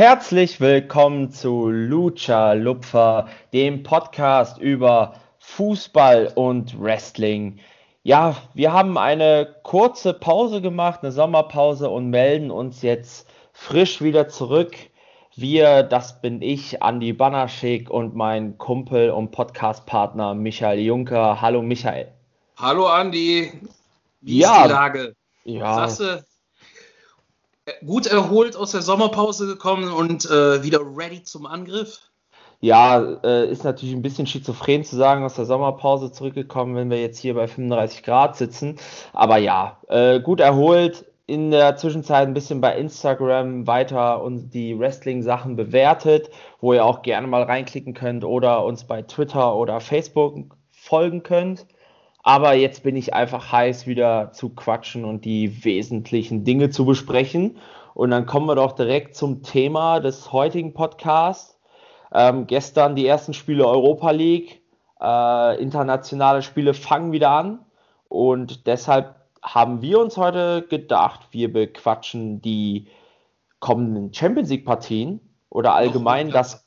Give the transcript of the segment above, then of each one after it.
Herzlich willkommen zu Lucha Lupfer, dem Podcast über Fußball und Wrestling. Ja, wir haben eine kurze Pause gemacht, eine Sommerpause und melden uns jetzt frisch wieder zurück. Wir, das bin ich, Andi Banaschik und mein Kumpel und Podcastpartner Michael Juncker. Hallo Michael. Hallo Andi. Wie ja, ist die Lage? Ja. Du, gut erholt aus der Sommerpause gekommen und äh, wieder ready zum Angriff? Ja, äh, ist natürlich ein bisschen schizophren zu sagen, aus der Sommerpause zurückgekommen, wenn wir jetzt hier bei 35 Grad sitzen. Aber ja, äh, gut erholt. In der Zwischenzeit ein bisschen bei Instagram weiter und die Wrestling-Sachen bewertet, wo ihr auch gerne mal reinklicken könnt oder uns bei Twitter oder Facebook folgen könnt. Aber jetzt bin ich einfach heiß, wieder zu quatschen und die wesentlichen Dinge zu besprechen. Und dann kommen wir doch direkt zum Thema des heutigen Podcasts. Ähm, gestern die ersten Spiele Europa League, äh, internationale Spiele fangen wieder an. Und deshalb haben wir uns heute gedacht, wir bequatschen die kommenden Champions League Partien oder allgemein das,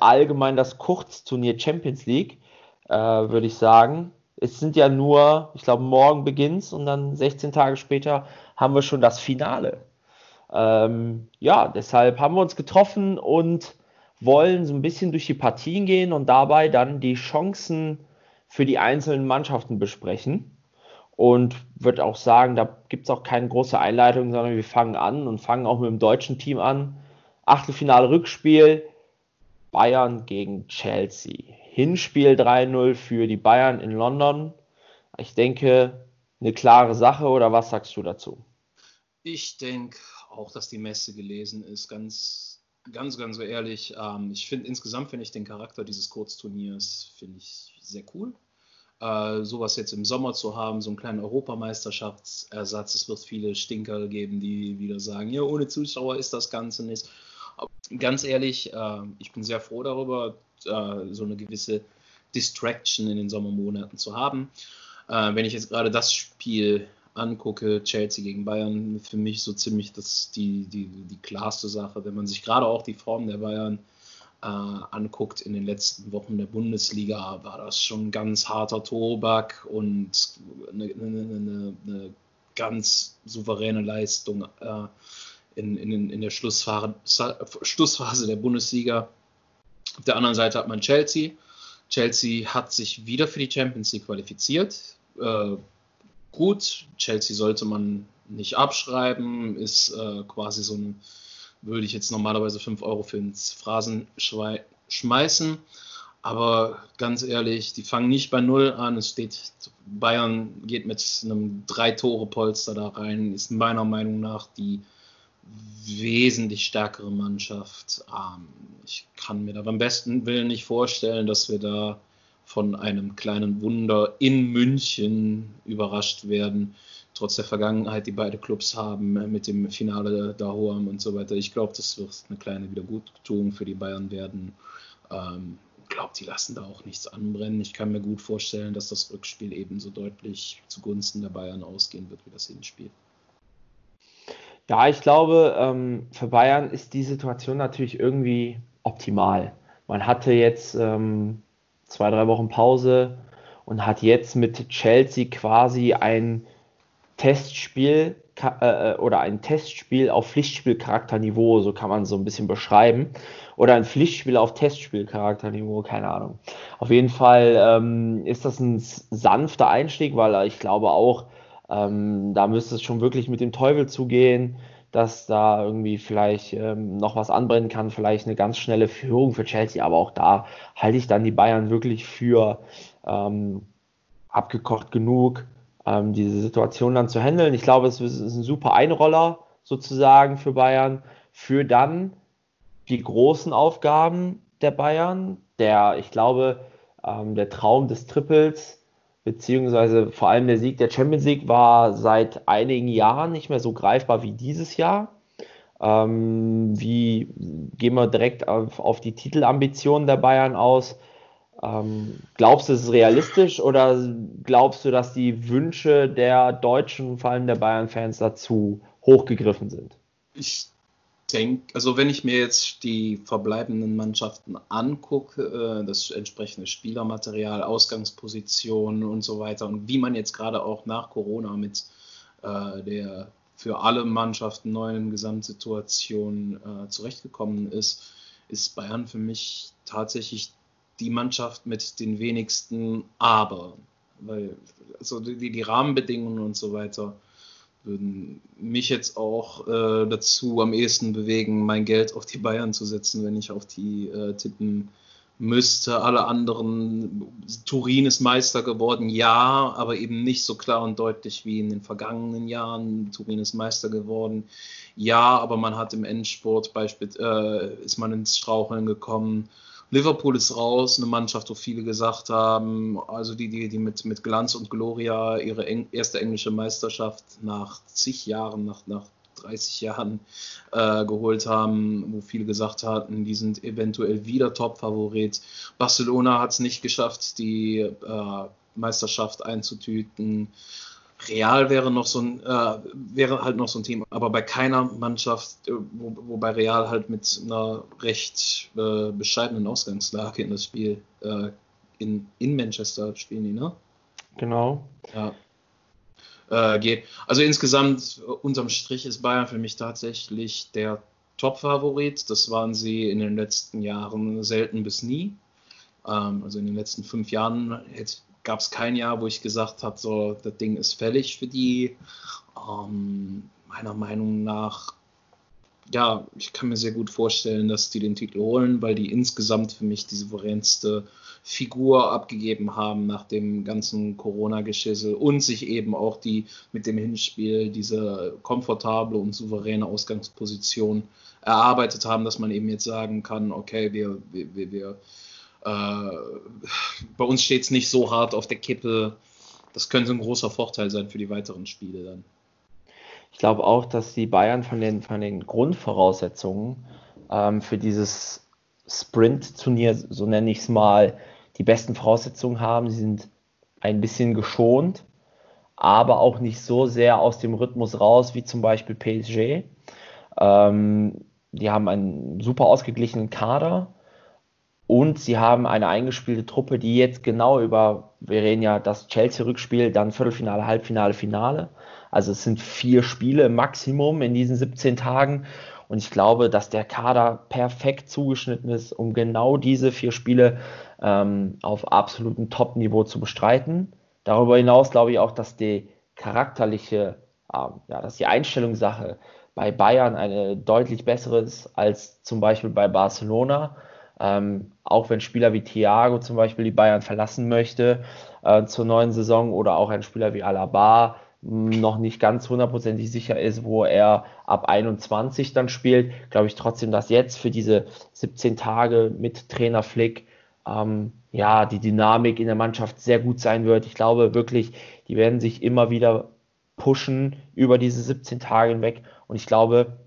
allgemein das Kurzturnier Champions League, äh, würde ich sagen es sind ja nur, ich glaube, morgen beginnt und dann 16 Tage später haben wir schon das Finale. Ähm, ja, deshalb haben wir uns getroffen und wollen so ein bisschen durch die Partien gehen und dabei dann die Chancen für die einzelnen Mannschaften besprechen. Und würde auch sagen, da gibt es auch keine große Einleitung, sondern wir fangen an und fangen auch mit dem deutschen Team an. Achtelfinale Rückspiel Bayern gegen Chelsea. Hinspiel 3-0 für die Bayern in London. Ich denke, eine klare Sache oder was sagst du dazu? Ich denke auch, dass die Messe gelesen ist. Ganz, ganz, ganz ehrlich. Ähm, ich finde insgesamt finde ich den Charakter dieses Kurzturniers finde ich sehr cool. Äh, sowas jetzt im Sommer zu haben, so einen kleinen Europameisterschaftsersatz. Es wird viele Stinker geben, die wieder sagen, ja, ohne Zuschauer ist das Ganze nicht. Ganz ehrlich, äh, ich bin sehr froh darüber, äh, so eine gewisse Distraction in den Sommermonaten zu haben. Äh, wenn ich jetzt gerade das Spiel angucke, Chelsea gegen Bayern, für mich so ziemlich das, die, die, die klarste Sache, wenn man sich gerade auch die Form der Bayern äh, anguckt in den letzten Wochen der Bundesliga, war das schon ganz harter Tobak und eine, eine, eine, eine ganz souveräne Leistung äh, in, in, in der Schlussphase, der Bundesliga. Auf der anderen Seite hat man Chelsea. Chelsea hat sich wieder für die Champions League qualifiziert. Äh, gut, Chelsea sollte man nicht abschreiben, ist äh, quasi so ein, würde ich jetzt normalerweise 5 Euro für ins Phrasen schmeißen. Aber ganz ehrlich, die fangen nicht bei Null an. Es steht, Bayern geht mit einem Drei-Tore-Polster da rein, ist meiner Meinung nach die wesentlich stärkere Mannschaft. Ähm, ich kann mir da beim besten Willen nicht vorstellen, dass wir da von einem kleinen Wunder in München überrascht werden, trotz der Vergangenheit, die beide Clubs haben, mit dem Finale da Hoam und so weiter. Ich glaube, das wird eine kleine Wiederguttung für die Bayern werden. Ähm, glaube, die lassen da auch nichts anbrennen. Ich kann mir gut vorstellen, dass das Rückspiel ebenso deutlich zugunsten der Bayern ausgehen wird wie das Hinspiel. Ja, ich glaube, ähm, für Bayern ist die Situation natürlich irgendwie optimal. Man hatte jetzt ähm, zwei, drei Wochen Pause und hat jetzt mit Chelsea quasi ein Testspiel äh, oder ein Testspiel auf Pflichtspielcharakterniveau, so kann man so ein bisschen beschreiben. Oder ein Pflichtspiel auf Testspielcharakterniveau, keine Ahnung. Auf jeden Fall ähm, ist das ein sanfter Einstieg, weil ich glaube auch, ähm, da müsste es schon wirklich mit dem Teufel zugehen, dass da irgendwie vielleicht ähm, noch was anbrennen kann, vielleicht eine ganz schnelle Führung für Chelsea, aber auch da halte ich dann die Bayern wirklich für ähm, abgekocht genug, ähm, diese Situation dann zu handeln. Ich glaube, es ist ein super Einroller sozusagen für Bayern, für dann die großen Aufgaben der Bayern, der, ich glaube, ähm, der Traum des Triples beziehungsweise vor allem der Sieg der Champions League war seit einigen Jahren nicht mehr so greifbar wie dieses Jahr. Ähm, wie gehen wir direkt auf, auf, die Titelambitionen der Bayern aus? Ähm, glaubst du, es ist realistisch oder glaubst du, dass die Wünsche der Deutschen, vor allem der Bayern-Fans, dazu hochgegriffen sind? Ich denke, also wenn ich mir jetzt die verbleibenden Mannschaften angucke, äh, das entsprechende Spielermaterial, Ausgangspositionen und so weiter und wie man jetzt gerade auch nach Corona mit äh, der für alle Mannschaften neuen Gesamtsituation äh, zurechtgekommen ist, ist Bayern für mich tatsächlich die Mannschaft mit den wenigsten Aber. Weil also die, die Rahmenbedingungen und so weiter würden mich jetzt auch äh, dazu am ehesten bewegen, mein Geld auf die Bayern zu setzen, wenn ich auf die äh, tippen müsste. Alle anderen, Turin ist Meister geworden, ja, aber eben nicht so klar und deutlich wie in den vergangenen Jahren. Turin ist Meister geworden, ja, aber man hat im Endsport beispielsweise äh, ist man ins Straucheln gekommen. Liverpool ist raus, eine Mannschaft, wo viele gesagt haben, also die, die, die mit, mit Glanz und Gloria ihre eng, erste englische Meisterschaft nach zig Jahren, nach, nach 30 Jahren äh, geholt haben, wo viele gesagt hatten, die sind eventuell wieder Top-Favorit. Barcelona hat es nicht geschafft, die äh, Meisterschaft einzutüten. Real wäre noch so ein, äh, wäre halt noch so ein Thema, aber bei keiner Mannschaft, äh, wo, wobei Real halt mit einer recht äh, bescheidenen Ausgangslage in das Spiel äh, in, in Manchester spielen die, ne? Genau. Ja. Äh, geht. Also insgesamt unterm Strich ist Bayern für mich tatsächlich der Top-Favorit. Das waren sie in den letzten Jahren selten bis nie. Ähm, also in den letzten fünf Jahren hätte gab es kein Jahr, wo ich gesagt habe, so, das Ding ist fällig für die. Ähm, meiner Meinung nach, ja, ich kann mir sehr gut vorstellen, dass die den Titel holen, weil die insgesamt für mich die souveränste Figur abgegeben haben nach dem ganzen Corona-Geschissel und sich eben auch die mit dem Hinspiel diese komfortable und souveräne Ausgangsposition erarbeitet haben, dass man eben jetzt sagen kann, okay, wir, wir, wir bei uns steht es nicht so hart auf der Kippe. Das könnte ein großer Vorteil sein für die weiteren Spiele dann. Ich glaube auch, dass die Bayern von den, von den Grundvoraussetzungen ähm, für dieses Sprint-Turnier, so nenne ich es mal, die besten Voraussetzungen haben. Sie sind ein bisschen geschont, aber auch nicht so sehr aus dem Rhythmus raus wie zum Beispiel PSG. Ähm, die haben einen super ausgeglichenen Kader. Und sie haben eine eingespielte Truppe, die jetzt genau über, wir reden ja das Chelsea-Rückspiel, dann Viertelfinale, Halbfinale, Finale. Also es sind vier Spiele im Maximum in diesen 17 Tagen. Und ich glaube, dass der Kader perfekt zugeschnitten ist, um genau diese vier Spiele ähm, auf absolutem Top-Niveau zu bestreiten. Darüber hinaus glaube ich auch, dass die charakterliche, ähm, ja, dass die Einstellungssache bei Bayern eine deutlich bessere ist als zum Beispiel bei Barcelona. Ähm, auch wenn Spieler wie Thiago zum Beispiel die Bayern verlassen möchte äh, zur neuen Saison oder auch ein Spieler wie Alaba noch nicht ganz hundertprozentig sicher ist, wo er ab 21 dann spielt, glaube ich trotzdem, dass jetzt für diese 17 Tage mit Trainer Flick ähm, ja die Dynamik in der Mannschaft sehr gut sein wird. Ich glaube wirklich, die werden sich immer wieder pushen über diese 17 Tage hinweg und ich glaube,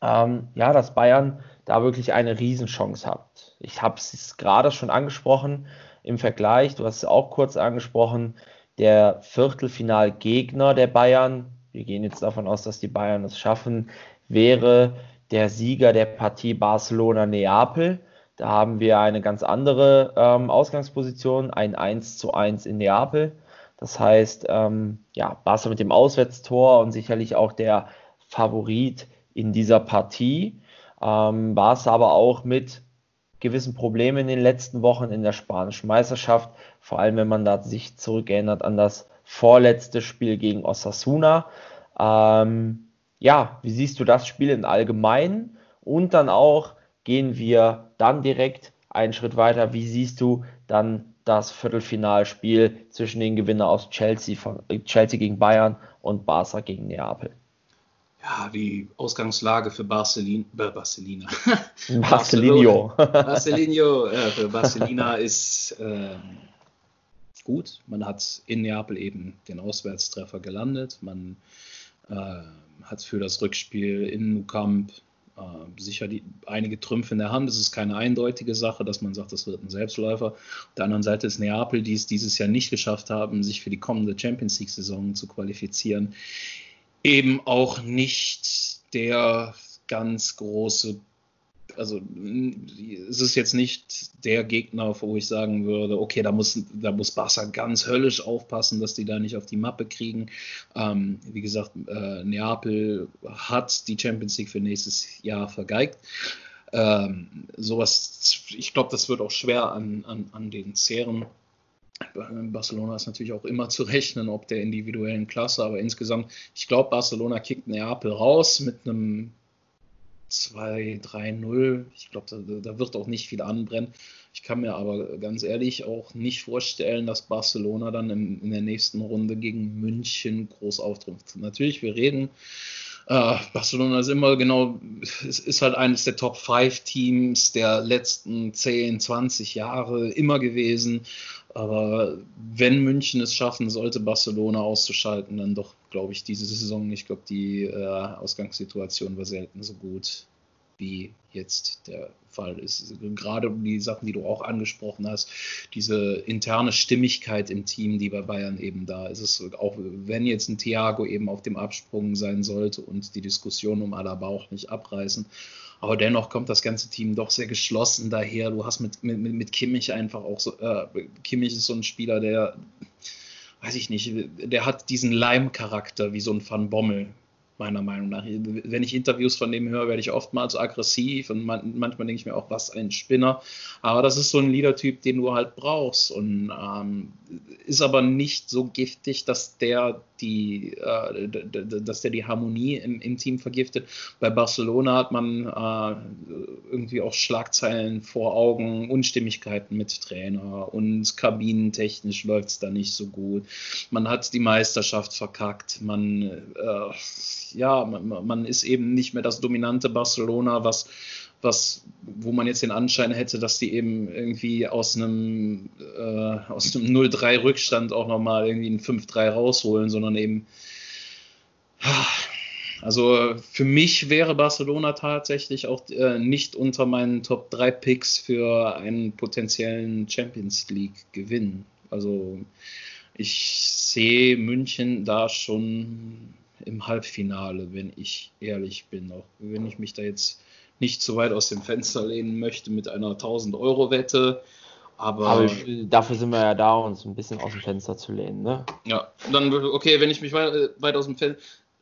ähm, ja, dass Bayern da wirklich eine Riesenchance habt. Ich habe es gerade schon angesprochen im Vergleich, du hast es auch kurz angesprochen, der Viertelfinalgegner der Bayern, wir gehen jetzt davon aus, dass die Bayern es schaffen, wäre der Sieger der Partie Barcelona-Neapel. Da haben wir eine ganz andere ähm, Ausgangsposition, ein 1 zu 1 in Neapel. Das heißt, ähm, ja, Barca mit dem Auswärtstor und sicherlich auch der Favorit in dieser Partie ähm, war es aber auch mit gewissen Problemen in den letzten Wochen in der spanischen Meisterschaft, vor allem wenn man da sich zurückerinnert an das vorletzte Spiel gegen Osasuna. Ähm, ja, wie siehst du das Spiel im Allgemeinen? Und dann auch gehen wir dann direkt einen Schritt weiter. Wie siehst du dann das Viertelfinalspiel zwischen den Gewinnern aus Chelsea, von, Chelsea gegen Bayern und Barca gegen Neapel? Ja, die Ausgangslage für Barcelin, äh, Barcelina. Barcelino. Barcelino äh, für Barcelina ist äh, gut. Man hat in Neapel eben den Auswärtstreffer gelandet. Man äh, hat für das Rückspiel in Nou Camp äh, sicher die, einige Trümpfe in der Hand. Es ist keine eindeutige Sache, dass man sagt, das wird ein Selbstläufer. Auf der anderen Seite ist Neapel, die es dieses Jahr nicht geschafft haben, sich für die kommende Champions League-Saison zu qualifizieren eben auch nicht der ganz große also es ist jetzt nicht der Gegner, wo ich sagen würde, okay, da muss, da muss Barca ganz höllisch aufpassen, dass die da nicht auf die Mappe kriegen. Ähm, wie gesagt, äh, Neapel hat die Champions League für nächstes Jahr vergeigt. Ähm, sowas, ich glaube, das wird auch schwer an, an, an den zehren. Barcelona ist natürlich auch immer zu rechnen, ob der individuellen Klasse, aber insgesamt, ich glaube, Barcelona kickt Neapel raus mit einem 2-3-0. Ich glaube, da, da, wird auch nicht viel anbrennen. Ich kann mir aber ganz ehrlich auch nicht vorstellen, dass Barcelona dann in, in der nächsten Runde gegen München groß auftrumpft. Natürlich, wir reden. Äh, Barcelona ist immer genau, es ist halt eines der Top 5 Teams der letzten 10, 20 Jahre immer gewesen. Aber wenn München es schaffen sollte, Barcelona auszuschalten, dann doch, glaube ich, diese Saison. Ich glaube, die äh, Ausgangssituation war selten so gut, wie jetzt der Fall ist. Gerade die Sachen, die du auch angesprochen hast, diese interne Stimmigkeit im Team, die bei Bayern eben da ist. Es auch wenn jetzt ein Thiago eben auf dem Absprung sein sollte und die Diskussion um Alaba auch nicht abreißen aber dennoch kommt das ganze Team doch sehr geschlossen daher. Du hast mit, mit, mit Kimmich einfach auch so, äh, Kimmich ist so ein Spieler, der, weiß ich nicht, der hat diesen Leim-Charakter wie so ein Van Bommel meiner Meinung nach. Wenn ich Interviews von dem höre, werde ich oftmals aggressiv und man, manchmal denke ich mir auch, was ein Spinner. Aber das ist so ein Leader-Typ, den du halt brauchst und ähm, ist aber nicht so giftig, dass der die, äh, dass der die Harmonie im, im, Team vergiftet. Bei Barcelona hat man äh, irgendwie auch Schlagzeilen vor Augen, Unstimmigkeiten mit Trainer und kabinentechnisch läuft es da nicht so gut. Man hat die Meisterschaft verkackt. Man äh, ja, man, ist eben nicht mehr das dominante Barcelona, was, was, wo man jetzt den Anschein hätte, dass die eben irgendwie aus einem, äh, aus einem 0-3 Rückstand auch nochmal irgendwie ein 5-3 rausholen, sondern eben, also für mich wäre Barcelona tatsächlich auch äh, nicht unter meinen Top 3 Picks für einen potenziellen Champions League Gewinn. Also ich sehe München da schon im Halbfinale, wenn ich ehrlich bin. Auch wenn ich mich da jetzt nicht zu weit aus dem Fenster lehnen möchte mit einer 1000-Euro-Wette. Aber, aber, dafür sind wir ja da, uns ein bisschen aus dem Fenster zu lehnen. Ne? Ja, dann, okay, wenn ich mich weit, weit aus dem Fen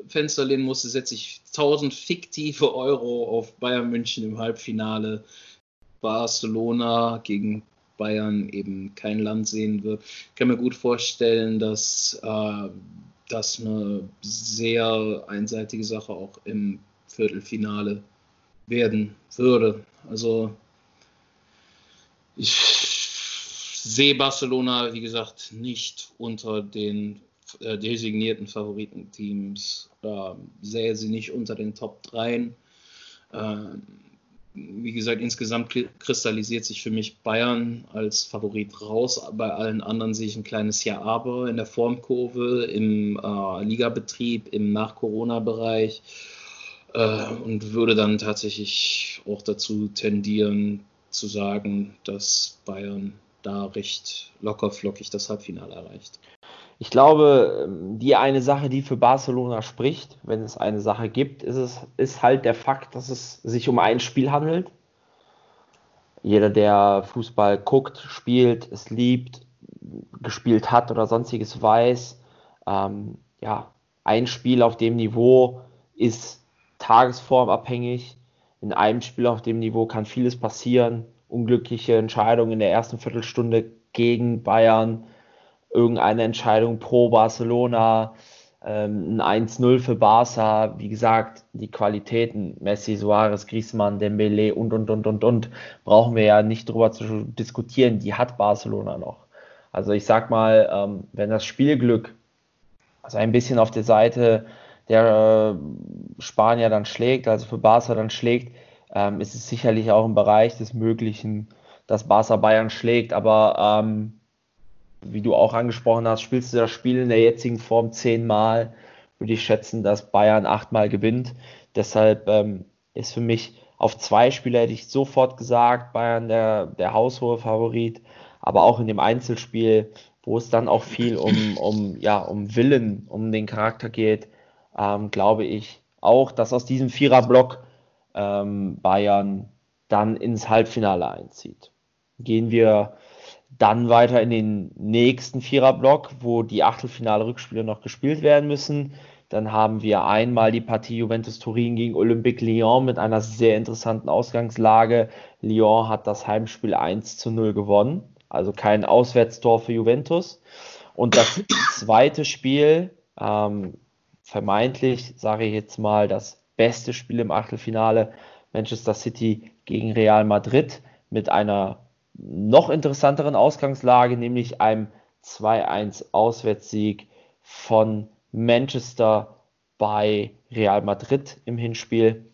Fenster lehnen musste, setze ich 1000 fiktive Euro auf Bayern München im Halbfinale. Barcelona gegen Bayern eben kein Land sehen wird. Ich kann mir gut vorstellen, dass äh, das eine sehr einseitige Sache auch im Viertelfinale werden würde. Also ich sehe Barcelona, wie gesagt, nicht unter den äh, designierten Favoritenteams, äh, sehe sie nicht unter den Top 3. Äh, wie gesagt, insgesamt kristallisiert sich für mich Bayern als Favorit raus. Bei allen anderen sehe ich ein kleines Ja aber in der Formkurve, im äh, Ligabetrieb, im Nach-Corona-Bereich äh, und würde dann tatsächlich auch dazu tendieren zu sagen, dass Bayern da recht lockerflockig das Halbfinale erreicht. Ich glaube, ähm, die eine Sache, die für Barcelona spricht, wenn es eine Sache gibt, ist, es, ist halt der Fakt, dass es sich um ein Spiel handelt. Jeder, der Fußball guckt, spielt, es liebt, gespielt hat oder sonstiges weiß, ähm, ja, ein Spiel auf dem Niveau ist tagesformabhängig. In einem Spiel auf dem Niveau kann vieles passieren. Unglückliche Entscheidungen in der ersten Viertelstunde gegen Bayern irgendeine Entscheidung pro Barcelona, ähm, ein 1-0 für Barca, wie gesagt, die Qualitäten, Messi, Suarez, Griezmann, Dembele und, und, und, und, und, brauchen wir ja nicht drüber zu diskutieren, die hat Barcelona noch. Also ich sag mal, ähm, wenn das Spielglück also ein bisschen auf der Seite der äh, Spanier dann schlägt, also für Barca dann schlägt, ähm, ist es sicherlich auch im Bereich des Möglichen, dass Barca Bayern schlägt, aber ähm, wie du auch angesprochen hast, spielst du das Spiel in der jetzigen Form zehnmal, würde ich schätzen, dass Bayern achtmal gewinnt. Deshalb ähm, ist für mich auf zwei Spieler hätte ich sofort gesagt, Bayern der, der haushohe Favorit, aber auch in dem Einzelspiel, wo es dann auch viel um, um, ja, um Willen, um den Charakter geht, ähm, glaube ich auch, dass aus diesem Viererblock ähm, Bayern dann ins Halbfinale einzieht. Gehen wir dann weiter in den nächsten Viererblock, wo die Achtelfinale-Rückspiele noch gespielt werden müssen. Dann haben wir einmal die Partie Juventus Turin gegen Olympique Lyon mit einer sehr interessanten Ausgangslage. Lyon hat das Heimspiel 1 zu 0 gewonnen, also kein Auswärtstor für Juventus. Und das zweite Spiel, ähm, vermeintlich, sage ich jetzt mal, das beste Spiel im Achtelfinale, Manchester City gegen Real Madrid mit einer noch interessanteren Ausgangslage, nämlich einem 2-1 Auswärtssieg von Manchester bei Real Madrid im Hinspiel.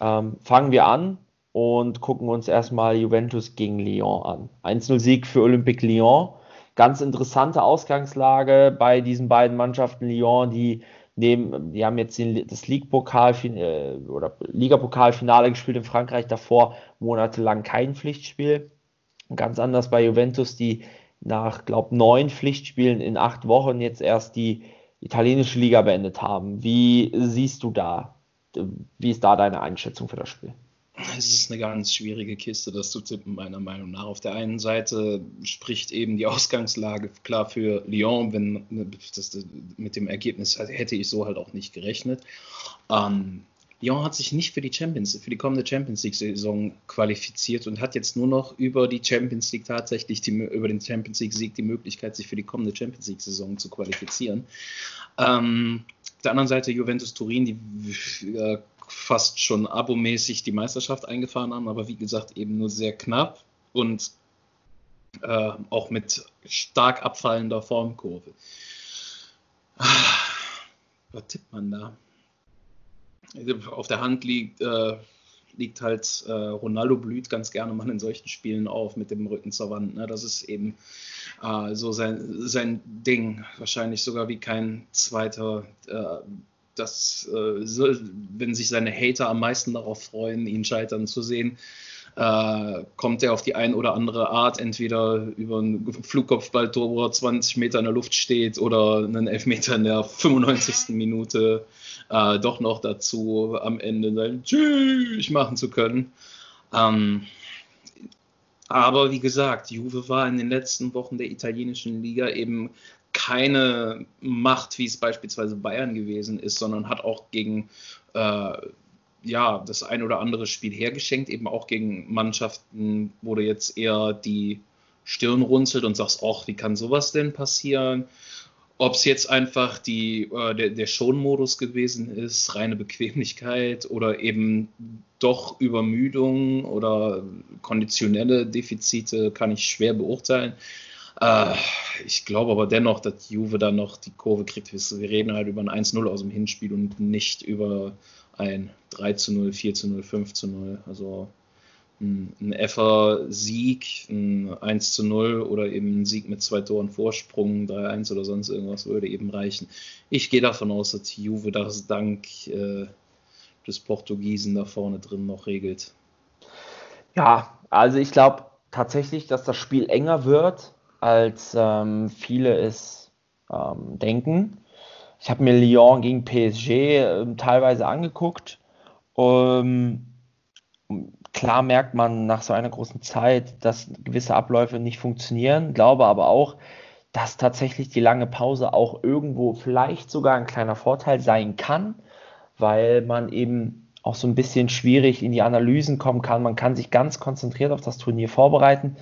Ähm, fangen wir an und gucken uns erstmal Juventus gegen Lyon an. 1-0 Sieg für Olympique Lyon. Ganz interessante Ausgangslage bei diesen beiden Mannschaften. Lyon, die neben, die haben jetzt den, das League-Pokal äh, Liga-Pokalfinale gespielt in Frankreich, davor monatelang kein Pflichtspiel. Ganz anders bei Juventus, die nach, glaube neun Pflichtspielen in acht Wochen jetzt erst die italienische Liga beendet haben. Wie siehst du da? Wie ist da deine Einschätzung für das Spiel? Es ist eine ganz schwierige Kiste, das zu tippen, meiner Meinung nach. Auf der einen Seite spricht eben die Ausgangslage klar für Lyon, wenn das, mit dem Ergebnis hätte ich so halt auch nicht gerechnet. Ähm, Lyon hat sich nicht für die Champions, für die kommende Champions League-Saison qualifiziert und hat jetzt nur noch über die Champions League tatsächlich die, über den Champions League-Sieg die Möglichkeit, sich für die kommende Champions League-Saison zu qualifizieren. Ähm, auf der anderen Seite Juventus Turin, die äh, fast schon abomäßig die Meisterschaft eingefahren haben, aber wie gesagt eben nur sehr knapp und äh, auch mit stark abfallender Formkurve. Was tippt man da? Auf der Hand liegt, äh, liegt halt, äh, Ronaldo blüht ganz gerne mal in solchen Spielen auf mit dem Rücken zur Wand. Ne? Das ist eben äh, so sein, sein Ding. Wahrscheinlich sogar wie kein zweiter. Äh, das, äh, so, wenn sich seine Hater am meisten darauf freuen, ihn scheitern zu sehen, äh, kommt er auf die ein oder andere Art, entweder über einen Flugkopfball, wo er 20 Meter in der Luft steht oder einen Elfmeter in der 95. Minute äh, doch noch dazu am Ende sein Tschüss machen zu können. Ähm, aber wie gesagt, Juve war in den letzten Wochen der italienischen Liga eben keine Macht, wie es beispielsweise Bayern gewesen ist, sondern hat auch gegen äh, ja, das ein oder andere Spiel hergeschenkt, eben auch gegen Mannschaften, wo du jetzt eher die Stirn runzelt und sagst, ach, wie kann sowas denn passieren? Ob es jetzt einfach die, äh, der, der Schonmodus gewesen ist, reine Bequemlichkeit oder eben doch Übermüdung oder konditionelle Defizite, kann ich schwer beurteilen. Äh, ich glaube aber dennoch, dass Juve da noch die Kurve kriegt. Wir reden halt über ein 1-0 aus dem Hinspiel und nicht über ein 3 zu 0, 4 zu 0, 5 zu 0. Also ein, Effer-Sieg, ein 1 zu 0 oder eben ein Sieg mit zwei Toren Vorsprung, 3-1 oder sonst irgendwas würde eben reichen. Ich gehe davon aus, dass Juve das dank äh, des Portugiesen da vorne drin noch regelt. Ja, also ich glaube tatsächlich, dass das Spiel enger wird, als ähm, viele es ähm, denken. Ich habe mir Lyon gegen PSG äh, teilweise angeguckt. Ähm, klar merkt man nach so einer großen Zeit, dass gewisse Abläufe nicht funktionieren, glaube aber auch, dass tatsächlich die lange Pause auch irgendwo vielleicht sogar ein kleiner Vorteil sein kann, weil man eben auch so ein bisschen schwierig in die Analysen kommen kann. Man kann sich ganz konzentriert auf das Turnier vorbereiten.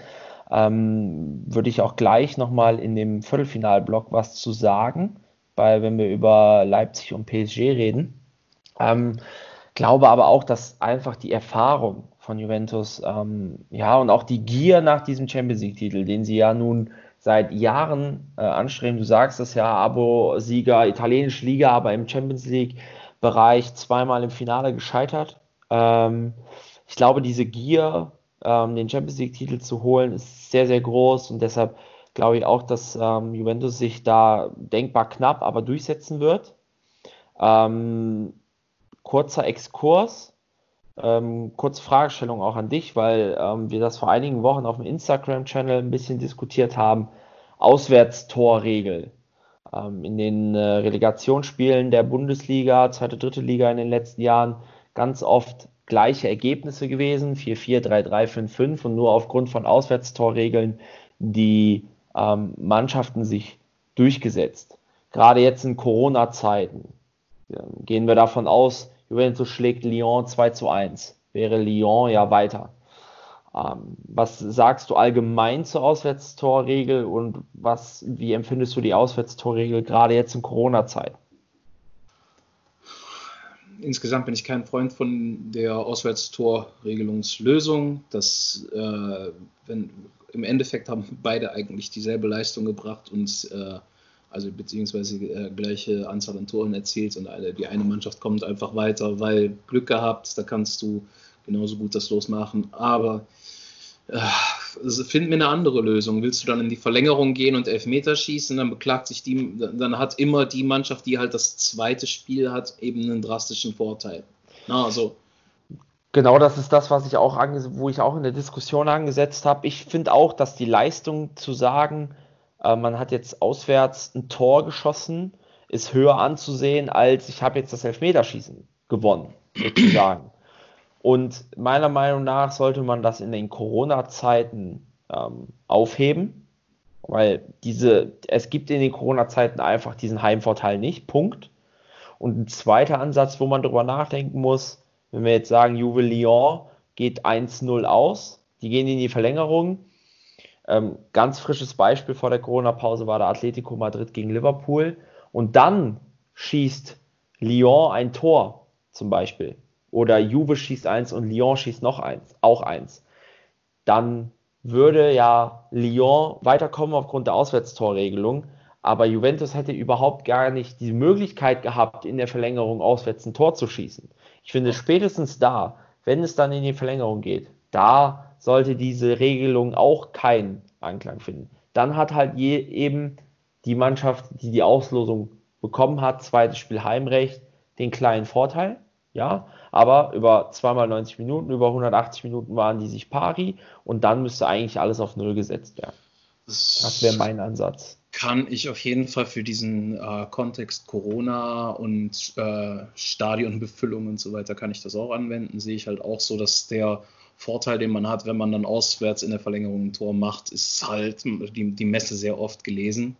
Ähm, würde ich auch gleich nochmal in dem Viertelfinalblock was zu sagen bei, wenn wir über Leipzig und PSG reden. Ähm, glaube aber auch, dass einfach die Erfahrung von Juventus, ähm, ja, und auch die Gier nach diesem Champions League-Titel, den sie ja nun seit Jahren äh, anstreben. Du sagst es ja, Abo-Sieger, italienische Liga, aber im Champions League-Bereich zweimal im Finale gescheitert. Ähm, ich glaube, diese Gier, ähm, den Champions League-Titel zu holen, ist sehr, sehr groß und deshalb glaube ich auch, dass ähm, Juventus sich da denkbar knapp, aber durchsetzen wird. Ähm, kurzer Exkurs, ähm, kurze Fragestellung auch an dich, weil ähm, wir das vor einigen Wochen auf dem Instagram-Channel ein bisschen diskutiert haben. Auswärtstorregel. Ähm, in den äh, Relegationsspielen der Bundesliga, zweite, dritte Liga in den letzten Jahren ganz oft gleiche Ergebnisse gewesen, 4-4, 3-3, 5-5 und nur aufgrund von Auswärtstorregeln die ähm, Mannschaften sich durchgesetzt. Gerade jetzt in Corona-Zeiten gehen wir davon aus, Juventus schlägt Lyon 2 zu 1. Wäre Lyon ja weiter. Ähm, was sagst du allgemein zur Auswärtstorregel und was, wie empfindest du die Auswärtstorregel gerade jetzt in Corona-Zeiten? Insgesamt bin ich kein Freund von der Auswärtstorregelungslösung. Das, äh, wenn, Im Endeffekt haben beide eigentlich dieselbe Leistung gebracht und äh, also beziehungsweise äh, gleiche Anzahl an Toren erzielt und eine, die eine Mannschaft kommt einfach weiter, weil Glück gehabt, da kannst du genauso gut das losmachen. Aber äh, also find mir eine andere Lösung. Willst du dann in die Verlängerung gehen und Elfmeter schießen, dann beklagt sich die, dann hat immer die Mannschaft, die halt das zweite Spiel hat, eben einen drastischen Vorteil. Na, also Genau, das ist das, was ich auch wo ich auch in der Diskussion angesetzt habe. Ich finde auch, dass die Leistung zu sagen, äh, man hat jetzt auswärts ein Tor geschossen, ist höher anzusehen, als ich habe jetzt das Elfmeterschießen gewonnen, sozusagen. Und meiner Meinung nach sollte man das in den Corona-Zeiten ähm, aufheben, weil diese, es gibt in den Corona-Zeiten einfach diesen Heimvorteil nicht. Punkt. Und ein zweiter Ansatz, wo man darüber nachdenken muss, wenn wir jetzt sagen, Juve Lyon geht 1-0 aus, die gehen in die Verlängerung, ähm, ganz frisches Beispiel vor der Corona-Pause war der Atletico Madrid gegen Liverpool. Und dann schießt Lyon ein Tor zum Beispiel. Oder Juve schießt eins und Lyon schießt noch eins, auch eins. Dann würde ja Lyon weiterkommen aufgrund der Auswärtstorregelung. Aber Juventus hätte überhaupt gar nicht die Möglichkeit gehabt, in der Verlängerung auswärts ein Tor zu schießen. Ich finde spätestens da, wenn es dann in die Verlängerung geht, da sollte diese Regelung auch keinen Anklang finden. Dann hat halt je, eben die Mannschaft, die die Auslosung bekommen hat, zweites Spiel Heimrecht, den kleinen Vorteil. Ja, aber über zweimal 90 Minuten, über 180 Minuten waren die sich pari und dann müsste eigentlich alles auf Null gesetzt werden. Das wäre mein Ansatz. Kann ich auf jeden Fall für diesen äh, Kontext Corona und äh, Stadionbefüllung und so weiter, kann ich das auch anwenden. Sehe ich halt auch so, dass der Vorteil, den man hat, wenn man dann auswärts in der Verlängerung ein Tor macht, ist halt die, die Messe sehr oft gelesen,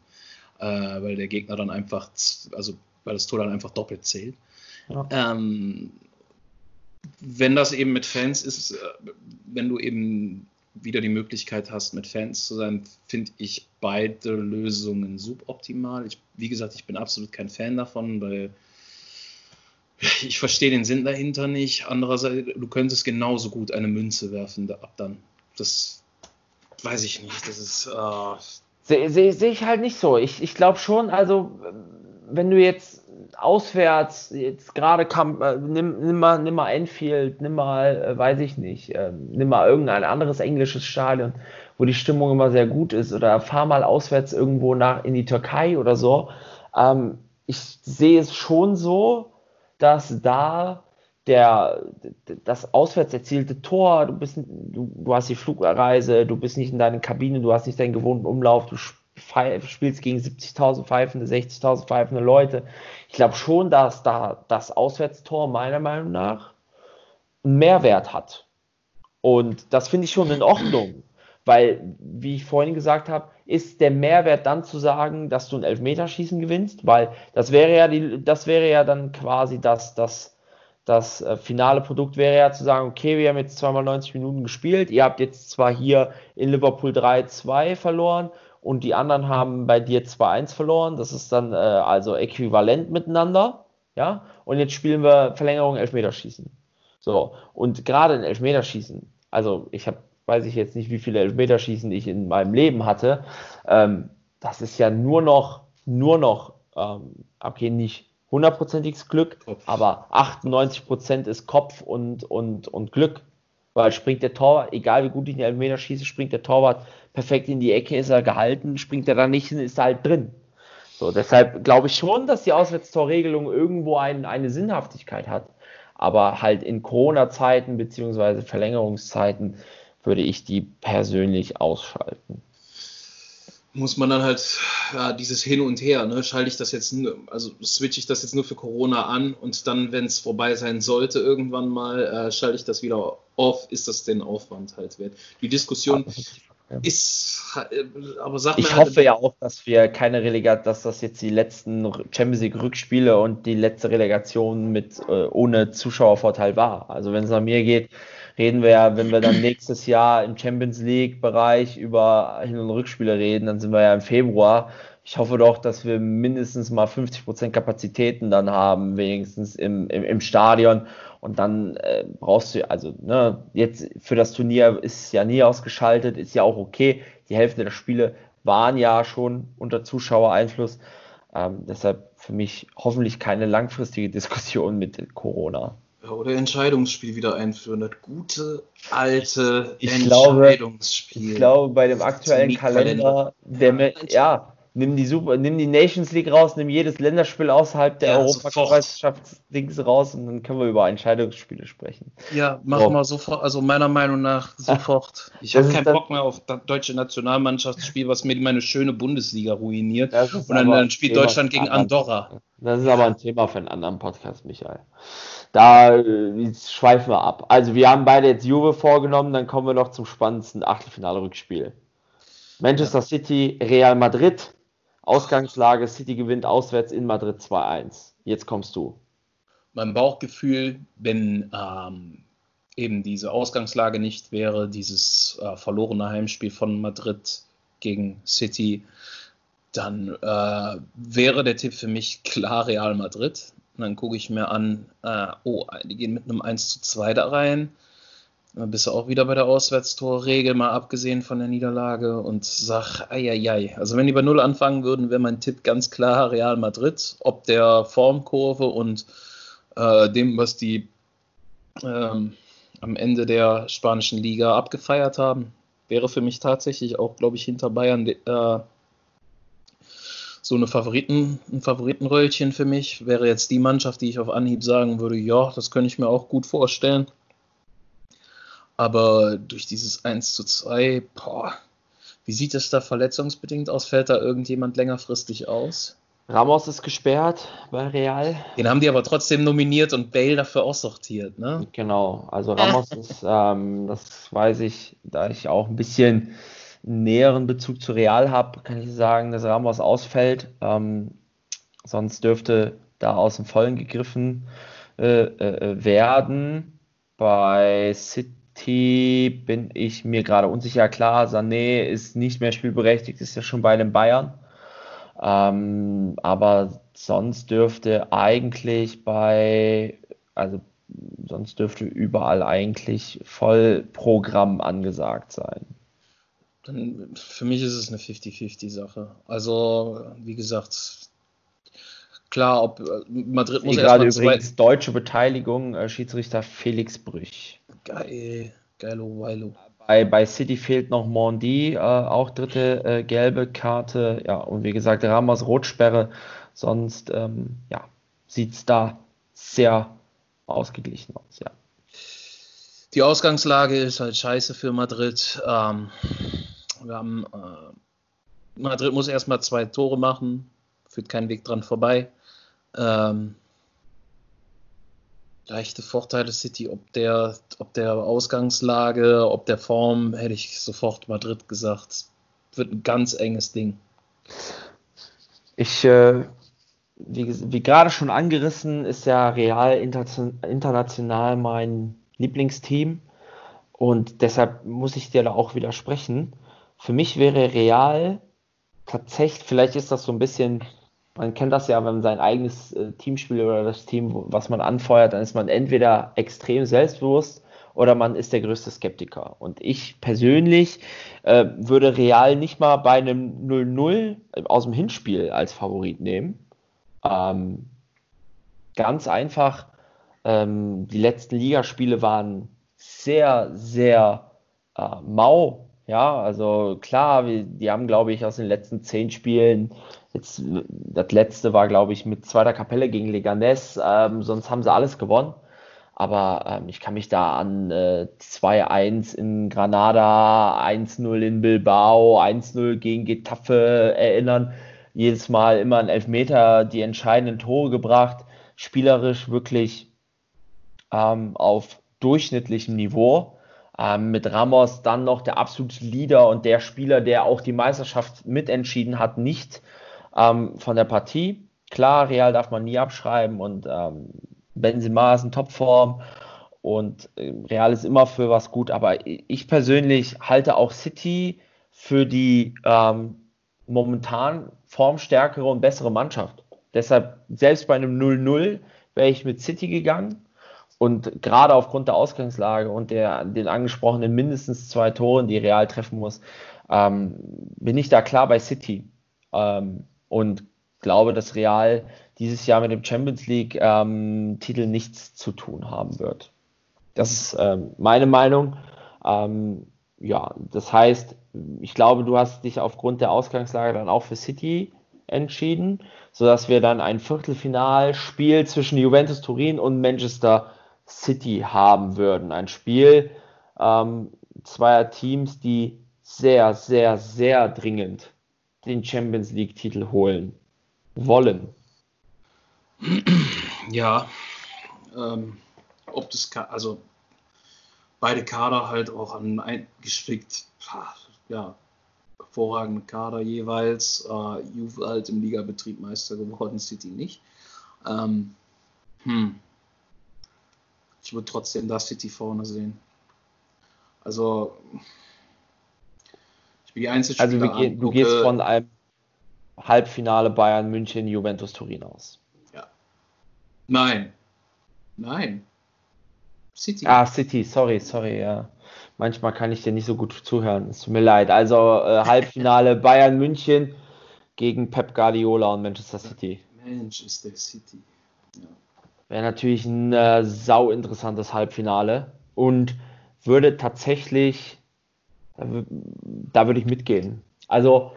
äh, weil der Gegner dann einfach, also weil das Tor dann einfach doppelt zählt. Ja. Ähm, wenn das eben mit Fans ist, äh, wenn du eben wieder die Möglichkeit hast, mit Fans zu sein, finde ich beide Lösungen suboptimal. Ich, wie gesagt, ich bin absolut kein Fan davon, weil ich verstehe den Sinn dahinter nicht. Andererseits, du könntest genauso gut eine Münze werfen ab dann. Das weiß ich nicht. Das ist. Äh Sehe seh, seh ich halt nicht so. Ich, ich glaube schon, also, wenn du jetzt auswärts, jetzt gerade äh, nimm, nimm, mal, nimm mal Enfield, nimm mal, äh, weiß ich nicht, äh, nimm mal irgendein anderes englisches Stadion, wo die Stimmung immer sehr gut ist, oder fahr mal auswärts irgendwo nach in die Türkei oder so. Ähm, ich sehe es schon so, dass da der, das auswärts erzielte Tor, du, bist, du, du hast die Flugreise, du bist nicht in deiner Kabine, du hast nicht deinen gewohnten Umlauf, du spielst gegen 70.000 pfeifende, 60.000 pfeifende Leute. Ich glaube schon, dass da das Auswärtstor meiner Meinung nach einen Mehrwert hat. Und das finde ich schon in Ordnung. Weil, wie ich vorhin gesagt habe, ist der Mehrwert dann zu sagen, dass du ein Elfmeterschießen gewinnst, weil das wäre ja die, das wäre ja dann quasi das, das, das äh, finale Produkt wäre ja zu sagen, okay, wir haben jetzt zweimal 90 Minuten gespielt, ihr habt jetzt zwar hier in Liverpool 3-2 verloren und die anderen haben bei dir 2-1 verloren, das ist dann äh, also äquivalent miteinander, ja, und jetzt spielen wir Verlängerung Elfmeterschießen. So, und gerade in Elfmeterschießen, also ich habe weiß ich jetzt nicht, wie viele Elfmeterschießen ich in meinem Leben hatte. Ähm, das ist ja nur noch, nur noch, ähm, okay, nicht hundertprozentiges Glück, Kopf. aber 98 Prozent ist Kopf und, und, und Glück. Weil springt der Torwart, egal wie gut ich den Elfmeter schieße, springt der Torwart perfekt in die Ecke, ist er gehalten, springt er da nicht hin, ist er halt drin. So, deshalb glaube ich schon, dass die Auswärtstorregelung irgendwo ein, eine Sinnhaftigkeit hat. Aber halt in Corona-Zeiten beziehungsweise Verlängerungszeiten würde ich die persönlich ausschalten. Muss man dann halt ja, dieses Hin und Her, ne? schalte ich das jetzt, also switche ich das jetzt nur für Corona an und dann, wenn es vorbei sein sollte, irgendwann mal, äh, schalte ich das wieder auf, ist das den Aufwand halt wert? Die Diskussion ja. ist, äh, aber sag Ich halt, hoffe ja auch, dass wir keine Relegation, dass das jetzt die letzten Champions League Rückspiele und die letzte Relegation mit äh, ohne Zuschauervorteil war. Also wenn es nach mir geht, reden wir ja, wenn wir dann nächstes Jahr im Champions League-Bereich über Hin- und Rückspiele reden, dann sind wir ja im Februar. Ich hoffe doch, dass wir mindestens mal 50% Kapazitäten dann haben, wenigstens im, im, im Stadion. Und dann äh, brauchst du, also ne, jetzt für das Turnier ist ja nie ausgeschaltet, ist ja auch okay. Die Hälfte der Spiele waren ja schon unter Zuschauereinfluss. Ähm, deshalb für mich hoffentlich keine langfristige Diskussion mit Corona. Oder Entscheidungsspiel wieder einführen. Das gute alte ich Entscheidungsspiel. Glaube, ich glaube, bei dem aktuellen Kalender, der, ja, nimm die Super, nimm die Nations League raus, nimm jedes Länderspiel außerhalb der ja, Europameisterschaftsdings raus und dann können wir über Entscheidungsspiele sprechen. Ja, mach so. mal sofort, also meiner Meinung nach sofort. Ich habe keinen Bock mehr auf das deutsche Nationalmannschaftsspiel, was mir meine schöne Bundesliga ruiniert. Und dann, dann spielt Deutschland gegen Andorra. Das ist aber ein Thema für einen anderen Podcast, Michael. Da äh, schweifen wir ab. Also wir haben beide jetzt Juve vorgenommen, dann kommen wir noch zum spannendsten Achtelfinale-Rückspiel. Manchester City, Real Madrid. Ausgangslage, City gewinnt auswärts in Madrid 2-1. Jetzt kommst du. Mein Bauchgefühl, wenn ähm, eben diese Ausgangslage nicht wäre, dieses äh, verlorene Heimspiel von Madrid gegen City, dann äh, wäre der Tipp für mich klar Real Madrid. Und dann gucke ich mir an, äh, oh, die gehen mit einem 1 zu 2 da rein. Dann bist du auch wieder bei der Auswärtstorregel, mal abgesehen von der Niederlage und sag, eieiei. Also wenn die bei Null anfangen würden, wäre mein Tipp ganz klar Real Madrid. Ob der Formkurve und äh, dem, was die ähm, am Ende der spanischen Liga abgefeiert haben, wäre für mich tatsächlich auch, glaube ich, hinter Bayern äh, so eine Favoriten, ein Favoritenröllchen für mich. Wäre jetzt die Mannschaft, die ich auf Anhieb sagen würde, ja, das könnte ich mir auch gut vorstellen. Aber durch dieses 1 zu 2, boah, wie sieht es da verletzungsbedingt aus? Fällt da irgendjemand längerfristig aus? Ramos ist gesperrt bei Real. Den haben die aber trotzdem nominiert und Bale dafür aussortiert, ne? Genau, also Ramos ist, ähm, das weiß ich, da ich auch ein bisschen näheren Bezug zu Real habe, kann ich sagen, dass Ramos ausfällt. Ähm, sonst dürfte da aus dem Vollen gegriffen äh, äh, werden. Bei City bin ich mir gerade unsicher. Klar, Sané ist nicht mehr spielberechtigt, ist ja schon bei den Bayern. Ähm, aber sonst dürfte eigentlich bei, also sonst dürfte überall eigentlich Vollprogramm angesagt sein. Dann, für mich ist es eine 50-50-Sache. Also, wie gesagt, klar, ob Madrid muss gerade übrigens deutsche Beteiligung, äh, Schiedsrichter Felix Brüch. Geil, geilo, weilo. Bei, bei City fehlt noch Mondi, äh, auch dritte äh, gelbe Karte. Ja, und wie gesagt, Ramos Rotsperre. Sonst ähm, ja, sieht es da sehr ausgeglichen aus, ja. Die Ausgangslage ist halt scheiße für Madrid. Ähm, wir haben, äh, Madrid muss erstmal zwei Tore machen, führt kein Weg dran vorbei. Ähm, leichte Vorteile City, ob der, ob der Ausgangslage, ob der Form, hätte ich sofort Madrid gesagt. Wird ein ganz enges Ding. Ich, äh, wie, wie gerade schon angerissen, ist ja Real international mein Lieblingsteam und deshalb muss ich dir da auch widersprechen. Für mich wäre Real tatsächlich, vielleicht ist das so ein bisschen man kennt das ja, wenn man sein eigenes äh, Team spielt oder das Team, was man anfeuert, dann ist man entweder extrem selbstbewusst oder man ist der größte Skeptiker. Und ich persönlich äh, würde Real nicht mal bei einem 0-0 aus dem Hinspiel als Favorit nehmen. Ähm, ganz einfach, ähm, die letzten Ligaspiele waren sehr, sehr äh, mau. Ja, also klar, wir, die haben, glaube ich, aus den letzten zehn Spielen Jetzt, das letzte war, glaube ich, mit zweiter Kapelle gegen Leganes. Ähm, sonst haben sie alles gewonnen. Aber ähm, ich kann mich da an äh, 2-1 in Granada, 1-0 in Bilbao, 1-0 gegen Getafe erinnern. Jedes Mal immer ein Elfmeter, die entscheidenden Tore gebracht. Spielerisch wirklich ähm, auf durchschnittlichem Niveau. Ähm, mit Ramos dann noch der absolute Leader und der Spieler, der auch die Meisterschaft mitentschieden hat, nicht ähm, von der Partie. Klar, Real darf man nie abschreiben und ähm, Benzema ist in Topform und äh, Real ist immer für was gut, aber ich persönlich halte auch City für die ähm, momentan formstärkere und bessere Mannschaft. Deshalb, selbst bei einem 0-0 wäre ich mit City gegangen. Und gerade aufgrund der Ausgangslage und der, den angesprochenen mindestens zwei Toren, die Real treffen muss, ähm, bin ich da klar bei City. Ähm, und glaube, dass Real dieses Jahr mit dem Champions League ähm, nichts zu tun haben wird. Das ist ähm, meine Meinung. Ähm, ja, das heißt, ich glaube, du hast dich aufgrund der Ausgangslage dann auch für City entschieden, sodass wir dann ein Viertelfinalspiel zwischen Juventus Turin und Manchester City haben würden. Ein Spiel ähm, zweier Teams, die sehr, sehr, sehr dringend den Champions League-Titel holen wollen. Ja, ähm, ob das, also beide Kader halt auch an eingeschickt, ja, hervorragende Kader jeweils. Äh, Juve halt im Ligabetrieb Meister geworden, City nicht. Ähm, hm. Ich würde trotzdem das City vorne sehen. Also, ich bin die Einzelspieler Also, gehen, du gehst von einem Halbfinale Bayern München, Juventus Turin aus. Ja. Nein. Nein. City. Ah, City, sorry, sorry, ja. Manchmal kann ich dir nicht so gut zuhören. Es tut mir leid. Also äh, Halbfinale Bayern München gegen Pep Guardiola und Manchester City. Manchester City. Ja. Wäre natürlich ein äh, sau interessantes Halbfinale und würde tatsächlich, da, würde ich mitgehen. Also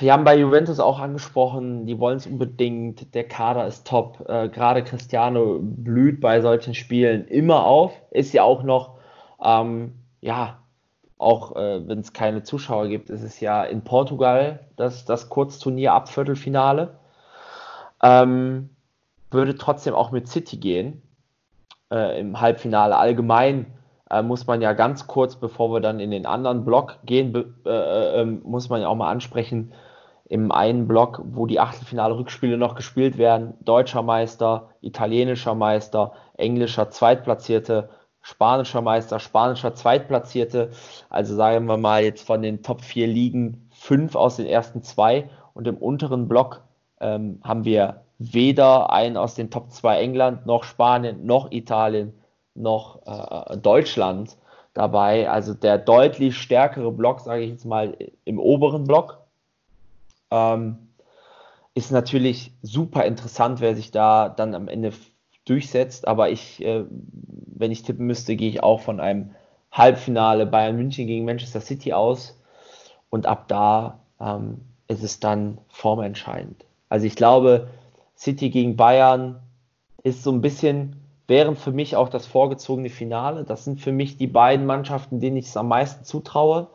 wir haben bei Juventus auch angesprochen, die wollen es unbedingt, der Kader ist top. Äh, Gerade Cristiano blüht bei solchen Spielen immer auf, ist ja auch noch, ähm, ja, auch äh, wenn es keine Zuschauer gibt, ist es ja in Portugal das, das Kurzturnier ab Viertelfinale. Ähm, würde trotzdem auch mit City gehen äh, im Halbfinale. Allgemein äh, muss man ja ganz kurz, bevor wir dann in den anderen Block gehen, äh, äh, ähm, muss man ja auch mal ansprechen, im einen Block, wo die Achtelfinale-Rückspiele noch gespielt werden, deutscher Meister, italienischer Meister, englischer Zweitplatzierte, spanischer Meister, spanischer Zweitplatzierte. Also sagen wir mal jetzt von den Top 4 Ligen fünf aus den ersten zwei und im unteren Block ähm, haben wir weder einen aus den Top 2 England, noch Spanien, noch Italien, noch äh, Deutschland dabei. Also der deutlich stärkere Block, sage ich jetzt mal, im oberen Block. Ähm, ist natürlich super interessant, wer sich da dann am Ende durchsetzt. Aber ich, äh, wenn ich tippen müsste, gehe ich auch von einem Halbfinale Bayern München gegen Manchester City aus. Und ab da ähm, ist es dann formentscheidend. Also ich glaube, City gegen Bayern ist so ein bisschen, wären für mich auch das vorgezogene Finale. Das sind für mich die beiden Mannschaften, denen ich es am meisten zutraue.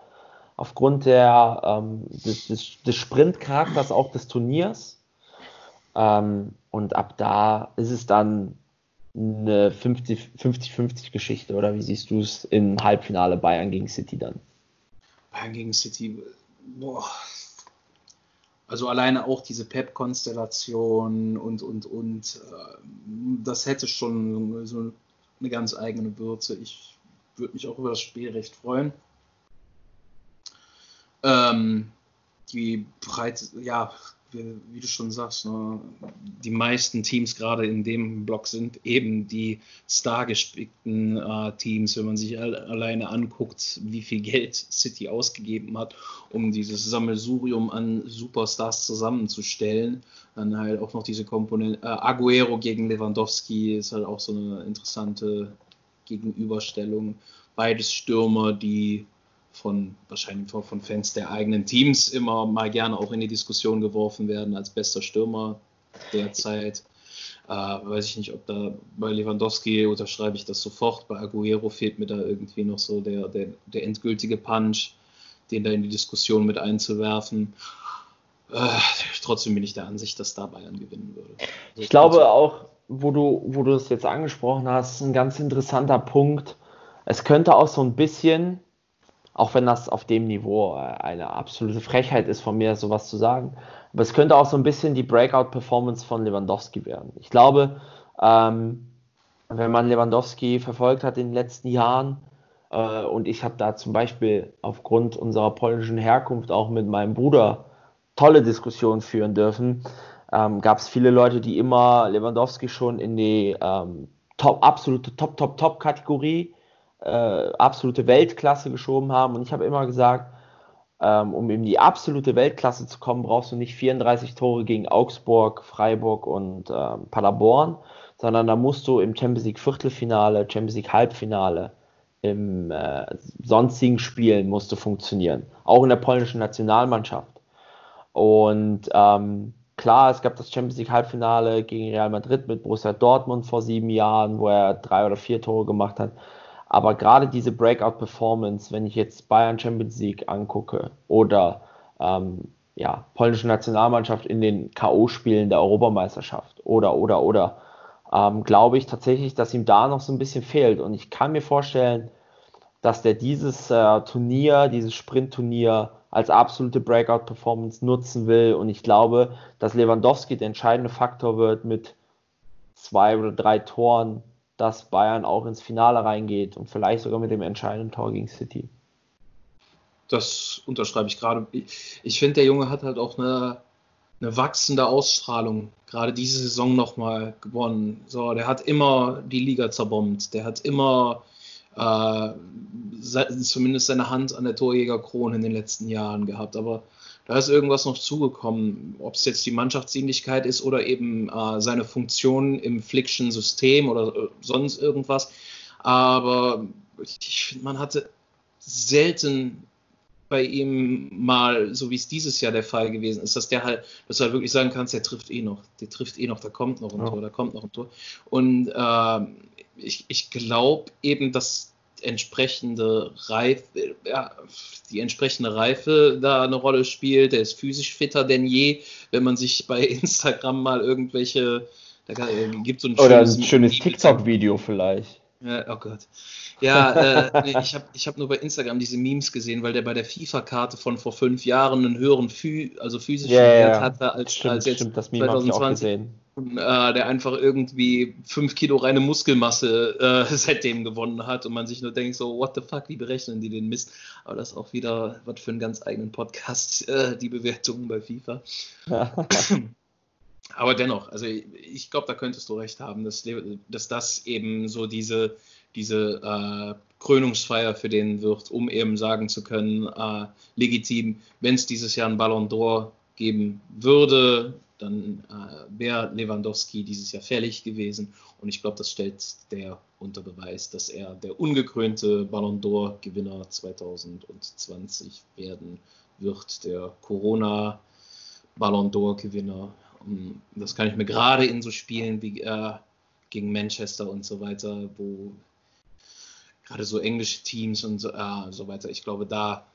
Aufgrund der, ähm, des, des, des Sprintcharakters auch des Turniers. Ähm, und ab da ist es dann eine 50-50 Geschichte, oder wie siehst du es im Halbfinale Bayern gegen City dann? Bayern gegen City, boah, also alleine auch diese Pep-Konstellation und, und, und, äh, das hätte schon so eine ganz eigene Würze. Ich würde mich auch über das Spiel recht freuen. Ähm, die Breite, ja, wie, wie du schon sagst, ne, die meisten Teams gerade in dem Block sind eben die stargespickten äh, Teams, wenn man sich all, alleine anguckt, wie viel Geld City ausgegeben hat, um dieses Sammelsurium an Superstars zusammenzustellen. Dann halt auch noch diese Komponente, äh, Aguero gegen Lewandowski ist halt auch so eine interessante Gegenüberstellung. Beides Stürmer, die von wahrscheinlich von Fans der eigenen Teams immer mal gerne auch in die Diskussion geworfen werden als bester Stürmer derzeit. Äh, weiß ich nicht, ob da bei Lewandowski unterschreibe ich das sofort. Bei Aguero fehlt mir da irgendwie noch so der, der, der endgültige Punch, den da in die Diskussion mit einzuwerfen. Äh, trotzdem bin ich der Ansicht, dass da Bayern gewinnen würde. Also ich glaube auch, wo du, wo du es jetzt angesprochen hast, ein ganz interessanter Punkt. Es könnte auch so ein bisschen, auch wenn das auf dem Niveau eine absolute Frechheit ist, von mir sowas zu sagen, aber es könnte auch so ein bisschen die Breakout-Performance von Lewandowski werden. Ich glaube, ähm, wenn man Lewandowski verfolgt hat in den letzten Jahren, äh, und ich habe da zum Beispiel aufgrund unserer polnischen Herkunft auch mit meinem Bruder tolle Diskussionen führen dürfen, ähm, gab es viele Leute, die immer Lewandowski schon in die ähm, top, absolute Top, Top, Top-Kategorie, äh, absolute Weltklasse geschoben haben. Und ich habe immer gesagt, ähm, um in die absolute Weltklasse zu kommen, brauchst du nicht 34 Tore gegen Augsburg, Freiburg und ähm, Paderborn, sondern da musst du im Champions League Viertelfinale, Champions League Halbfinale, im äh, sonstigen Spielen musst du funktionieren. Auch in der polnischen Nationalmannschaft. Und ähm, klar, es gab das Champions League Halbfinale gegen Real Madrid mit Borussia Dortmund vor sieben Jahren, wo er drei oder vier Tore gemacht hat. Aber gerade diese Breakout-Performance, wenn ich jetzt Bayern Champions League angucke oder ähm, ja, polnische Nationalmannschaft in den K.O.-Spielen der Europameisterschaft oder, oder, oder, ähm, glaube ich tatsächlich, dass ihm da noch so ein bisschen fehlt. Und ich kann mir vorstellen, dass der dieses äh, Turnier, dieses Sprintturnier als absolute Breakout-Performance nutzen will. Und ich glaube, dass Lewandowski der entscheidende Faktor wird mit zwei oder drei Toren, dass Bayern auch ins Finale reingeht und vielleicht sogar mit dem entscheidenden Tor gegen City. Das unterschreibe ich gerade. Ich, finde, der Junge hat halt auch eine, eine wachsende Ausstrahlung. Gerade diese Saison nochmal gewonnen. So, der hat immer die Liga zerbombt. Der hat immer äh, zumindest seine Hand an der Torjägerkrone in den letzten Jahren gehabt. Aber da ist irgendwas noch zugekommen, ob es jetzt die Mannschaftsdienlichkeit ist oder eben äh, seine Funktion im Flickschen System oder äh, sonst irgendwas. Aber ich finde, man hatte selten bei ihm mal, so wie es dieses Jahr der Fall gewesen ist, dass der halt, dass du halt wirklich sagen kannst, der trifft eh noch, der trifft eh noch, da kommt noch ein ja. Tor, da kommt noch ein Tor. Und äh, ich, ich glaube eben, dass entsprechende Reife, ja, die entsprechende Reife da eine Rolle spielt. Der ist physisch fitter denn je, wenn man sich bei Instagram mal irgendwelche, da gibt so ein Oder schönes, ein schönes TikTok-Video vielleicht. Ja, oh Gott. Ja, äh, nee, ich habe ich hab nur bei Instagram diese Memes gesehen, weil der bei der FIFA-Karte von vor fünf Jahren einen höheren Phü also physischen yeah, Wert hatte als, stimmt, als jetzt stimmt, das Meme 2020. Und, äh, der einfach irgendwie fünf Kilo reine Muskelmasse äh, seitdem gewonnen hat und man sich nur denkt so, what the fuck, wie berechnen die den Mist? Aber das ist auch wieder was für einen ganz eigenen Podcast, äh, die Bewertungen bei FIFA. Aber dennoch, also ich, glaube, da könntest du recht haben, dass, dass das eben so diese diese äh, Krönungsfeier für den wird, um eben sagen zu können, äh, legitim, wenn es dieses Jahr einen Ballon d'Or geben würde, dann äh, wäre Lewandowski dieses Jahr fällig gewesen. Und ich glaube, das stellt der unter Beweis, dass er der ungekrönte Ballon d'Or-Gewinner 2020 werden wird, der Corona Ballon d'Or-Gewinner. Das kann ich mir gerade in so Spielen wie äh, gegen Manchester und so weiter, wo gerade so englische Teams und so, äh, so weiter. Ich glaube, da,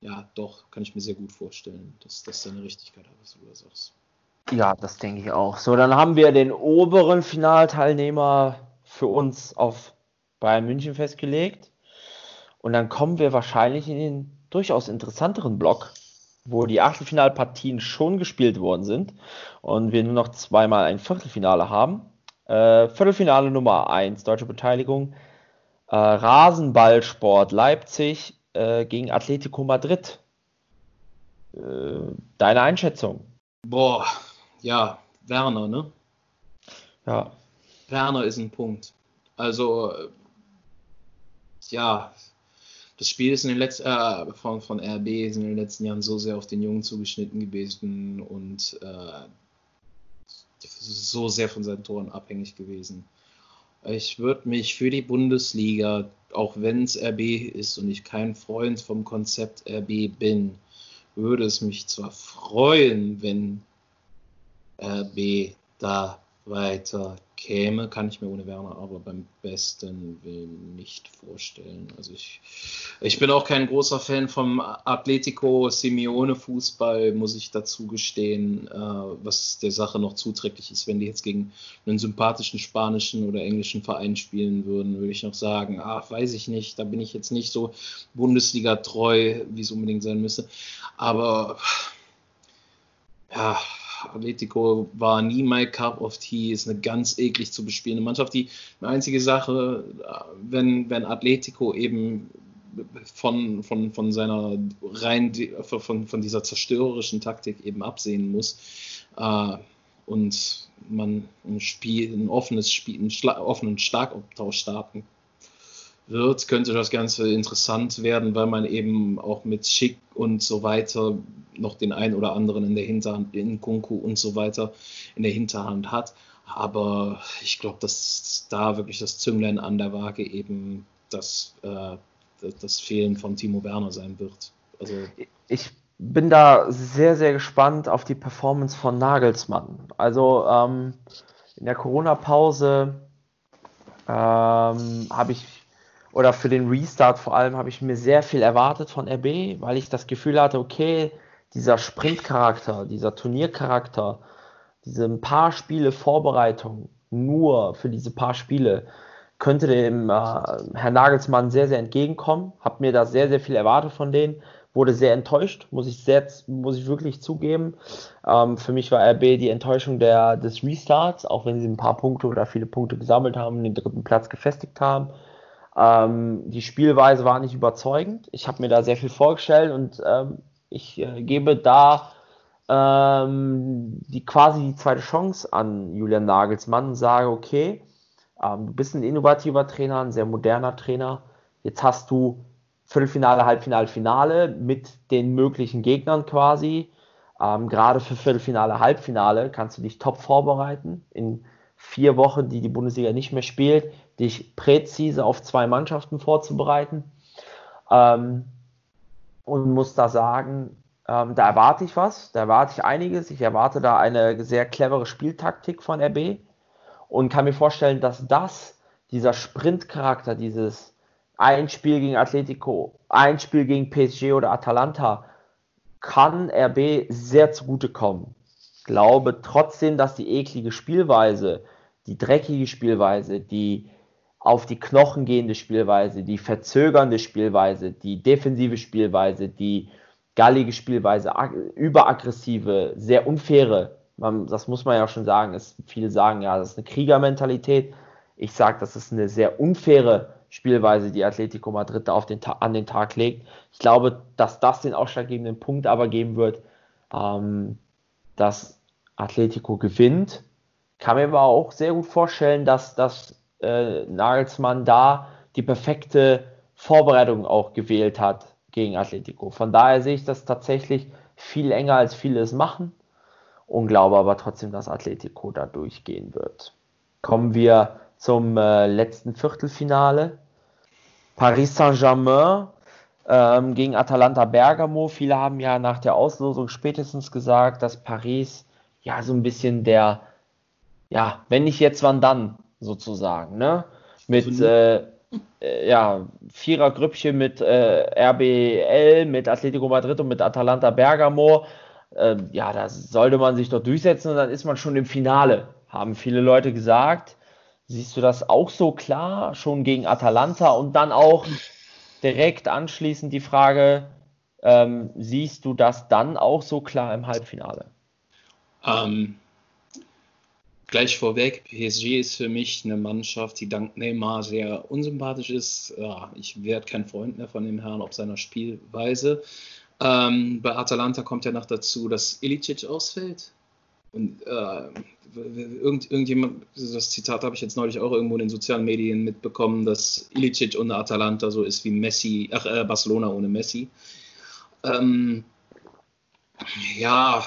ja, doch, kann ich mir sehr gut vorstellen, dass das seine Richtigkeit hat, was du da sagst. Ja, das denke ich auch. So, dann haben wir den oberen Finalteilnehmer für uns auf Bayern München festgelegt. Und dann kommen wir wahrscheinlich in den durchaus interessanteren Block, wo die Achtelfinalpartien schon gespielt worden sind und wir nur noch zweimal ein Viertelfinale haben. Äh, Viertelfinale Nummer 1, deutsche Beteiligung, äh, Rasenballsport Leipzig äh, gegen Atletico Madrid. Äh, deine Einschätzung? Boah, ja, Werner, ne? Ja. Werner ist ein Punkt. Also, äh, ja, das Spiel ist in den letzten, äh, von, von RB ist in den letzten Jahren so sehr auf den Jungen zugeschnitten gewesen und äh, so sehr von seinen Toren abhängig gewesen. Ich würde mich für die Bundesliga, auch wenn es RB ist und ich kein Freund vom Konzept RB bin, würde es mich zwar freuen, wenn RB da weiter käme, kann ich mir ohne Werner aber beim besten Willen nicht vorstellen. Also ich, ich bin auch kein großer Fan vom Atletico Simeone Fußball, muss ich dazu gestehen, äh, was der Sache noch zuträglich ist. Wenn die jetzt gegen einen sympathischen spanischen oder englischen Verein spielen würden, würde ich noch sagen, ach, weiß ich nicht, da bin ich jetzt nicht so Bundesliga treu, wie es unbedingt sein müsste. Aber ja, Atletico war nie my cup of tea, ist eine ganz eklig zu bespielende Mannschaft. Die einzige Sache, wenn, wenn Atletico eben von, von, von seiner rein von, von dieser zerstörerischen Taktik eben absehen muss äh, und man ein Spiel, ein offenes Spiel, einen offenen Schlagabtausch starten wird, könnte das Ganze interessant werden, weil man eben auch mit Schick und so weiter noch den einen oder anderen in der Hinterhand, in Kunku und so weiter in der Hinterhand hat. Aber ich glaube, dass da wirklich das Zünglein an der Waage eben das, äh, das Fehlen von Timo Werner sein wird. Also ich bin da sehr, sehr gespannt auf die Performance von Nagelsmann. Also ähm, in der Corona-Pause ähm, habe ich oder für den Restart vor allem habe ich mir sehr viel erwartet von RB, weil ich das Gefühl hatte, okay, dieser Sprintcharakter, dieser Turniercharakter, diese paar Spiele Vorbereitung nur für diese paar Spiele könnte dem äh, Herr Nagelsmann sehr, sehr entgegenkommen. Hab mir da sehr, sehr viel erwartet von denen. Wurde sehr enttäuscht, muss ich, sehr, muss ich wirklich zugeben. Ähm, für mich war RB die Enttäuschung der, des Restarts, auch wenn sie ein paar Punkte oder viele Punkte gesammelt haben, den dritten Platz gefestigt haben. Ähm, die Spielweise war nicht überzeugend. Ich habe mir da sehr viel vorgestellt und ähm, ich äh, gebe da ähm, die quasi die zweite Chance an Julian Nagelsmann und sage, okay, ähm, du bist ein innovativer Trainer, ein sehr moderner Trainer. Jetzt hast du Viertelfinale, Halbfinale, Finale mit den möglichen Gegnern quasi. Ähm, gerade für Viertelfinale, Halbfinale kannst du dich top vorbereiten. In vier Wochen, die die Bundesliga nicht mehr spielt, dich präzise auf zwei Mannschaften vorzubereiten. Ähm, und muss da sagen, ähm, da erwarte ich was, da erwarte ich einiges. Ich erwarte da eine sehr clevere Spieltaktik von RB und kann mir vorstellen, dass das, dieser Sprintcharakter, dieses ein Spiel gegen Atletico, ein Spiel gegen PSG oder Atalanta, kann RB sehr zugutekommen. Glaube trotzdem, dass die eklige Spielweise, die dreckige Spielweise, die auf die Knochen gehende Spielweise, die verzögernde Spielweise, die defensive Spielweise, die gallige Spielweise, überaggressive, sehr unfaire, man, das muss man ja schon sagen, ist, viele sagen, ja, das ist eine Kriegermentalität. Ich sage, das ist eine sehr unfaire Spielweise, die Atletico Madrid da auf den, an den Tag legt. Ich glaube, dass das den ausschlaggebenden Punkt aber geben wird, ähm, dass Atletico gewinnt. Kann mir aber auch sehr gut vorstellen, dass, dass äh, Nagelsmann da die perfekte Vorbereitung auch gewählt hat gegen Atletico. Von daher sehe ich das tatsächlich viel enger, als viele es machen und glaube aber trotzdem, dass Atletico da durchgehen wird. Kommen wir zum äh, letzten Viertelfinale. Paris Saint-Germain ähm, gegen Atalanta Bergamo. Viele haben ja nach der Auslosung spätestens gesagt, dass Paris ja so ein bisschen der, ja, wenn nicht jetzt, wann dann sozusagen, ne? Mit äh, äh, ja, Vierergrüppchen mit äh, RBL, mit Atletico Madrid und mit Atalanta Bergamo. Äh, ja, da sollte man sich doch durchsetzen und dann ist man schon im Finale, haben viele Leute gesagt. Siehst du das auch so klar, schon gegen Atalanta und dann auch direkt anschließend die Frage, ähm, siehst du das dann auch so klar im Halbfinale? Ähm, Gleich vorweg, PSG ist für mich eine Mannschaft, die dank Neymar sehr unsympathisch ist. Ja, ich werde kein Freund mehr von dem Herrn ob seiner Spielweise. Ähm, bei Atalanta kommt ja noch dazu, dass Ilicic ausfällt. Und äh, irgend, irgendjemand, das Zitat habe ich jetzt neulich auch irgendwo in den sozialen Medien mitbekommen, dass Ilicic ohne Atalanta so ist wie Messi, ach, äh, Barcelona ohne Messi. Ähm, ja,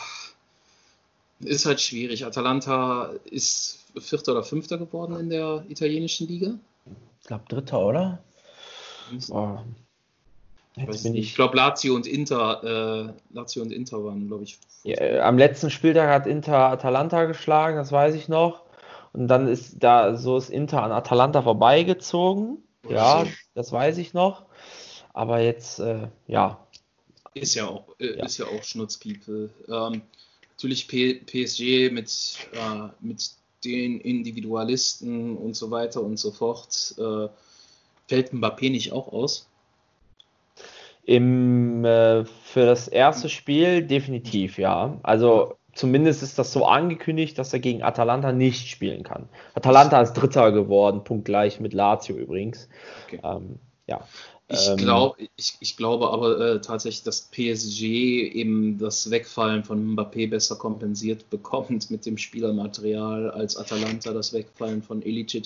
ist halt schwierig. Atalanta ist Vierter oder Fünfter geworden in der italienischen Liga. Ich glaube Dritter, oder? Oh. Ich, ich glaube Lazio und Inter, äh, Lazio und Inter waren, glaube ich. Ja, am letzten Spieltag hat Inter Atalanta geschlagen, das weiß ich noch. Und dann ist da so ist Inter an Atalanta vorbeigezogen. Ja, das weiß ich noch. Aber jetzt, äh, ja. Ist ja auch, äh, ja. ist ja auch Schnutzpiepe. Ähm, natürlich PSG mit, äh, mit den Individualisten und so weiter und so fort. Äh, fällt Mbappé nicht auch aus? Im, äh, für das erste Spiel definitiv, ja. Also zumindest ist das so angekündigt, dass er gegen Atalanta nicht spielen kann. Atalanta ist Dritter geworden, punktgleich mit Lazio übrigens. Okay. Ähm, ja. Ich, ähm, glaub, ich, ich glaube aber äh, tatsächlich, dass PSG eben das Wegfallen von Mbappé besser kompensiert bekommt mit dem Spielermaterial als Atalanta das Wegfallen von Ilicic.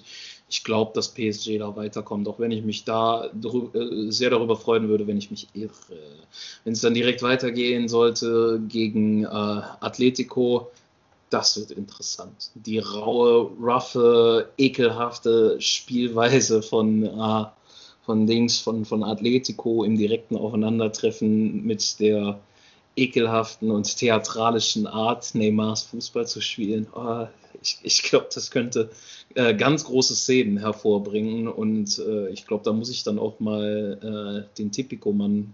Ich glaube, dass PSG da weiterkommt, auch wenn ich mich da äh, sehr darüber freuen würde, wenn ich mich irre. Wenn es dann direkt weitergehen sollte gegen äh, Atletico, das wird interessant. Die raue, roughe, ekelhafte Spielweise von äh, von Dings, von, von Atletico im direkten Aufeinandertreffen mit der ekelhaften und theatralischen Art, Neymars Fußball zu spielen. Oh, ich ich glaube, das könnte äh, ganz große Szenen hervorbringen und äh, ich glaube, da muss ich dann auch mal äh, den Tipico-Mann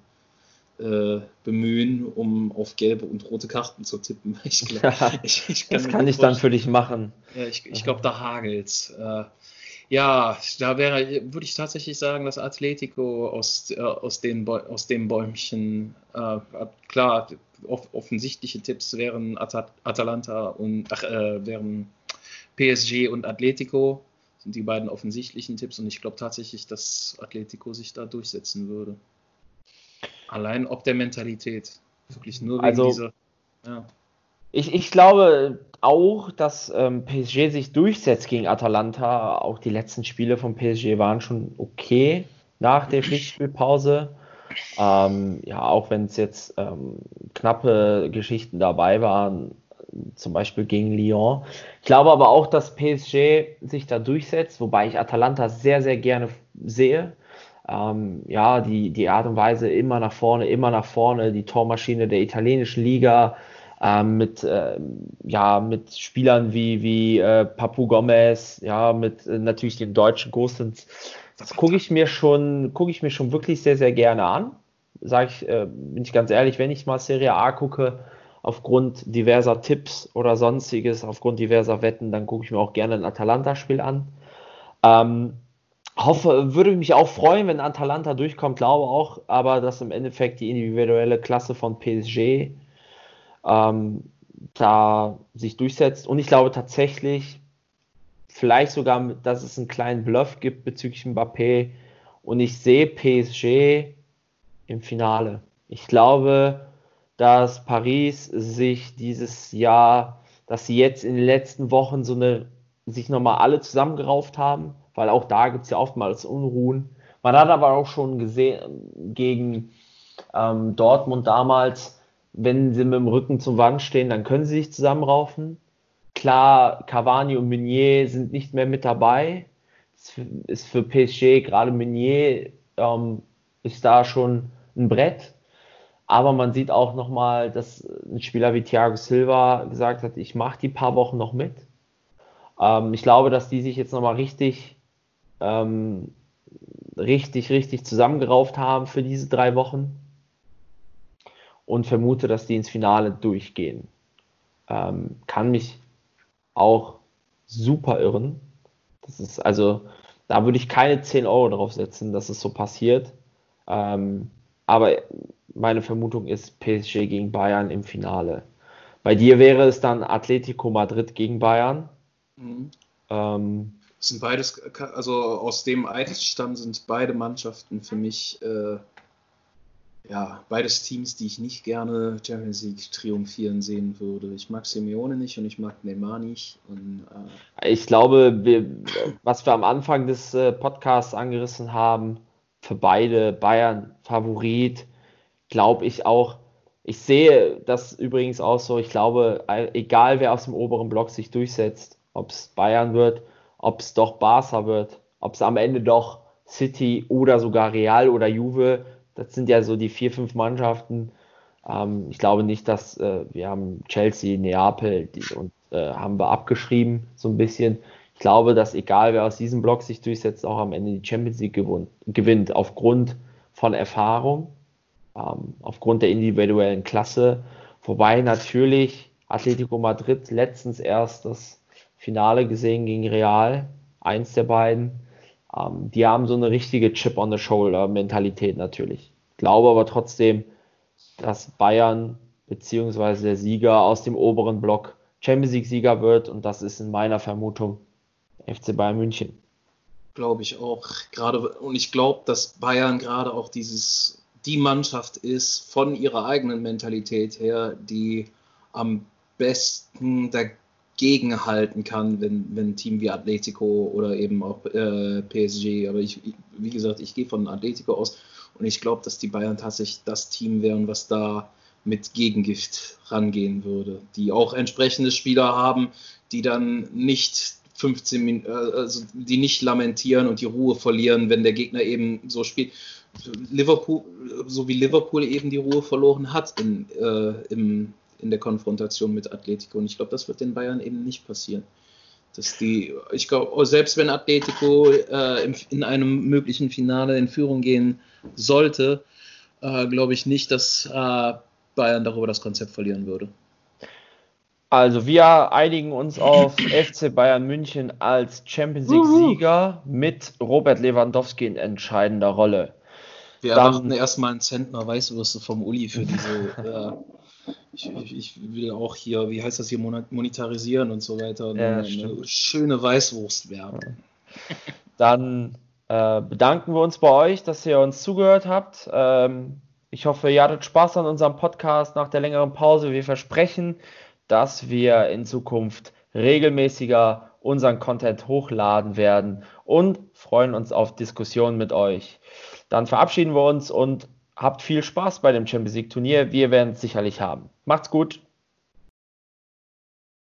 äh, bemühen, um auf gelbe und rote Karten zu tippen. Ich glaub, ich, ich kann das kann ich dann für dich machen. Ja, ich, ich glaube, da hagelt äh, ja, da wäre, würde ich tatsächlich sagen, dass Atletico aus, äh, aus, den, aus dem Bäumchen, äh, klar, off offensichtliche Tipps wären At Atalanta und, ach, äh, wären PSG und Atletico, sind die beiden offensichtlichen Tipps und ich glaube tatsächlich, dass Atletico sich da durchsetzen würde. Allein ob der Mentalität. Wirklich nur wegen also, dieser. Ja. Ich, ich glaube auch, dass ähm, PSG sich durchsetzt gegen Atalanta. Auch die letzten Spiele von PSG waren schon okay nach der Pflichtspielpause. Ähm, ja, auch wenn es jetzt ähm, knappe Geschichten dabei waren, zum Beispiel gegen Lyon. Ich glaube aber auch, dass PSG sich da durchsetzt, wobei ich Atalanta sehr, sehr gerne sehe. Ähm, ja, die, die Art und Weise immer nach vorne, immer nach vorne, die Tormaschine der italienischen Liga ähm, mit, äh, ja, mit Spielern wie, wie äh, Papu Gomez, ja, mit äh, natürlich den deutschen Gosens. Das gucke ich mir schon, gucke ich mir schon wirklich sehr, sehr gerne an. Sage ich, äh, bin ich ganz ehrlich, wenn ich mal Serie A gucke, aufgrund diverser Tipps oder sonstiges, aufgrund diverser Wetten, dann gucke ich mir auch gerne ein Atalanta-Spiel an. Ähm, hoffe, würde mich auch freuen, wenn Atalanta durchkommt, glaube auch, aber dass im Endeffekt die individuelle Klasse von PSG ähm, da sich durchsetzt. Und ich glaube tatsächlich, vielleicht sogar, dass es einen kleinen Bluff gibt bezüglich Mbappé. Und ich sehe PSG im Finale. Ich glaube, dass Paris sich dieses Jahr, dass sie jetzt in den letzten Wochen so eine, sich nochmal alle zusammengerauft haben, weil auch da gibt es ja oftmals Unruhen. Man hat aber auch schon gesehen gegen ähm, Dortmund damals, wenn sie mit dem Rücken zum Wand stehen, dann können sie sich zusammenraufen. Klar, Cavani und Meunier sind nicht mehr mit dabei. Das ist für PSG, gerade Meunier, ähm, ist da schon ein Brett. Aber man sieht auch nochmal, dass ein Spieler wie Thiago Silva gesagt hat, ich mache die paar Wochen noch mit. Ähm, ich glaube, dass die sich jetzt nochmal richtig, ähm, richtig, richtig zusammengerauft haben für diese drei Wochen und vermute, dass die ins Finale durchgehen. Ähm, kann mich auch super irren. Das ist also, da würde ich keine 10 Euro drauf setzen, dass es so passiert. Ähm, aber meine Vermutung ist PSG gegen Bayern im Finale. Bei dir wäre es dann Atletico Madrid gegen Bayern. Mhm. Ähm, sind beides, also aus dem Eidesstamm sind beide Mannschaften für mich äh, ja, beides Teams, die ich nicht gerne Champions League triumphieren sehen würde. Ich mag Simeone nicht und ich mag Neymar nicht. Und, äh ich glaube, wir, was wir am Anfang des äh, Podcasts angerissen haben, für beide Bayern Favorit, glaube ich auch. Ich sehe das übrigens auch so. Ich glaube, egal wer aus dem oberen Block sich durchsetzt, ob es Bayern wird, ob es doch Barca wird, ob es am Ende doch City oder sogar Real oder Juve das sind ja so die vier, fünf Mannschaften. Ähm, ich glaube nicht, dass äh, wir haben Chelsea, Neapel die, und äh, haben wir abgeschrieben, so ein bisschen. Ich glaube, dass egal wer aus diesem Block sich durchsetzt, auch am Ende die Champions League gewinnt, aufgrund von Erfahrung, ähm, aufgrund der individuellen Klasse. Wobei natürlich Atletico Madrid letztens erst das Finale gesehen gegen Real, eins der beiden. Ähm, die haben so eine richtige Chip on the Shoulder Mentalität natürlich. Ich glaube aber trotzdem, dass Bayern beziehungsweise der Sieger aus dem oberen Block Champions League Sieger wird und das ist in meiner Vermutung FC Bayern München. Glaube ich auch. Gerade und ich glaube, dass Bayern gerade auch dieses die Mannschaft ist von ihrer eigenen Mentalität her, die am besten dagegen halten kann, wenn, wenn ein Team wie Atletico oder eben auch äh, PSG, aber ich, wie gesagt, ich gehe von Atletico aus und ich glaube, dass die Bayern tatsächlich das Team wären, was da mit Gegengift rangehen würde, die auch entsprechende Spieler haben, die dann nicht 15 Minuten, äh, also die nicht lamentieren und die Ruhe verlieren, wenn der Gegner eben so spielt. Liverpool, so wie Liverpool eben die Ruhe verloren hat in, äh, im, in der Konfrontation mit Atletico. Und ich glaube, das wird den Bayern eben nicht passieren. Dass die, ich glaube, selbst wenn Atletico äh, in, in einem möglichen Finale in Führung gehen sollte, äh, glaube ich nicht, dass äh, Bayern darüber das Konzept verlieren würde. Also wir einigen uns auf FC Bayern München als Champions League-Sieger mit Robert Lewandowski in entscheidender Rolle. Wir Dann, erwarten erstmal einen Zentner Weißwürste vom Uli für diese. ich, ich, will auch hier, wie heißt das hier, monetarisieren und so weiter. Ja, eine, eine schöne Weißwurst werden. Dann äh, bedanken wir uns bei euch, dass ihr uns zugehört habt. Ähm, ich hoffe, ihr hattet Spaß an unserem Podcast nach der längeren Pause. Wir versprechen, dass wir in Zukunft regelmäßiger unseren Content hochladen werden und freuen uns auf Diskussionen mit euch. Dann verabschieden wir uns und habt viel Spaß bei dem Champions League Turnier. Wir werden es sicherlich haben. Macht's gut.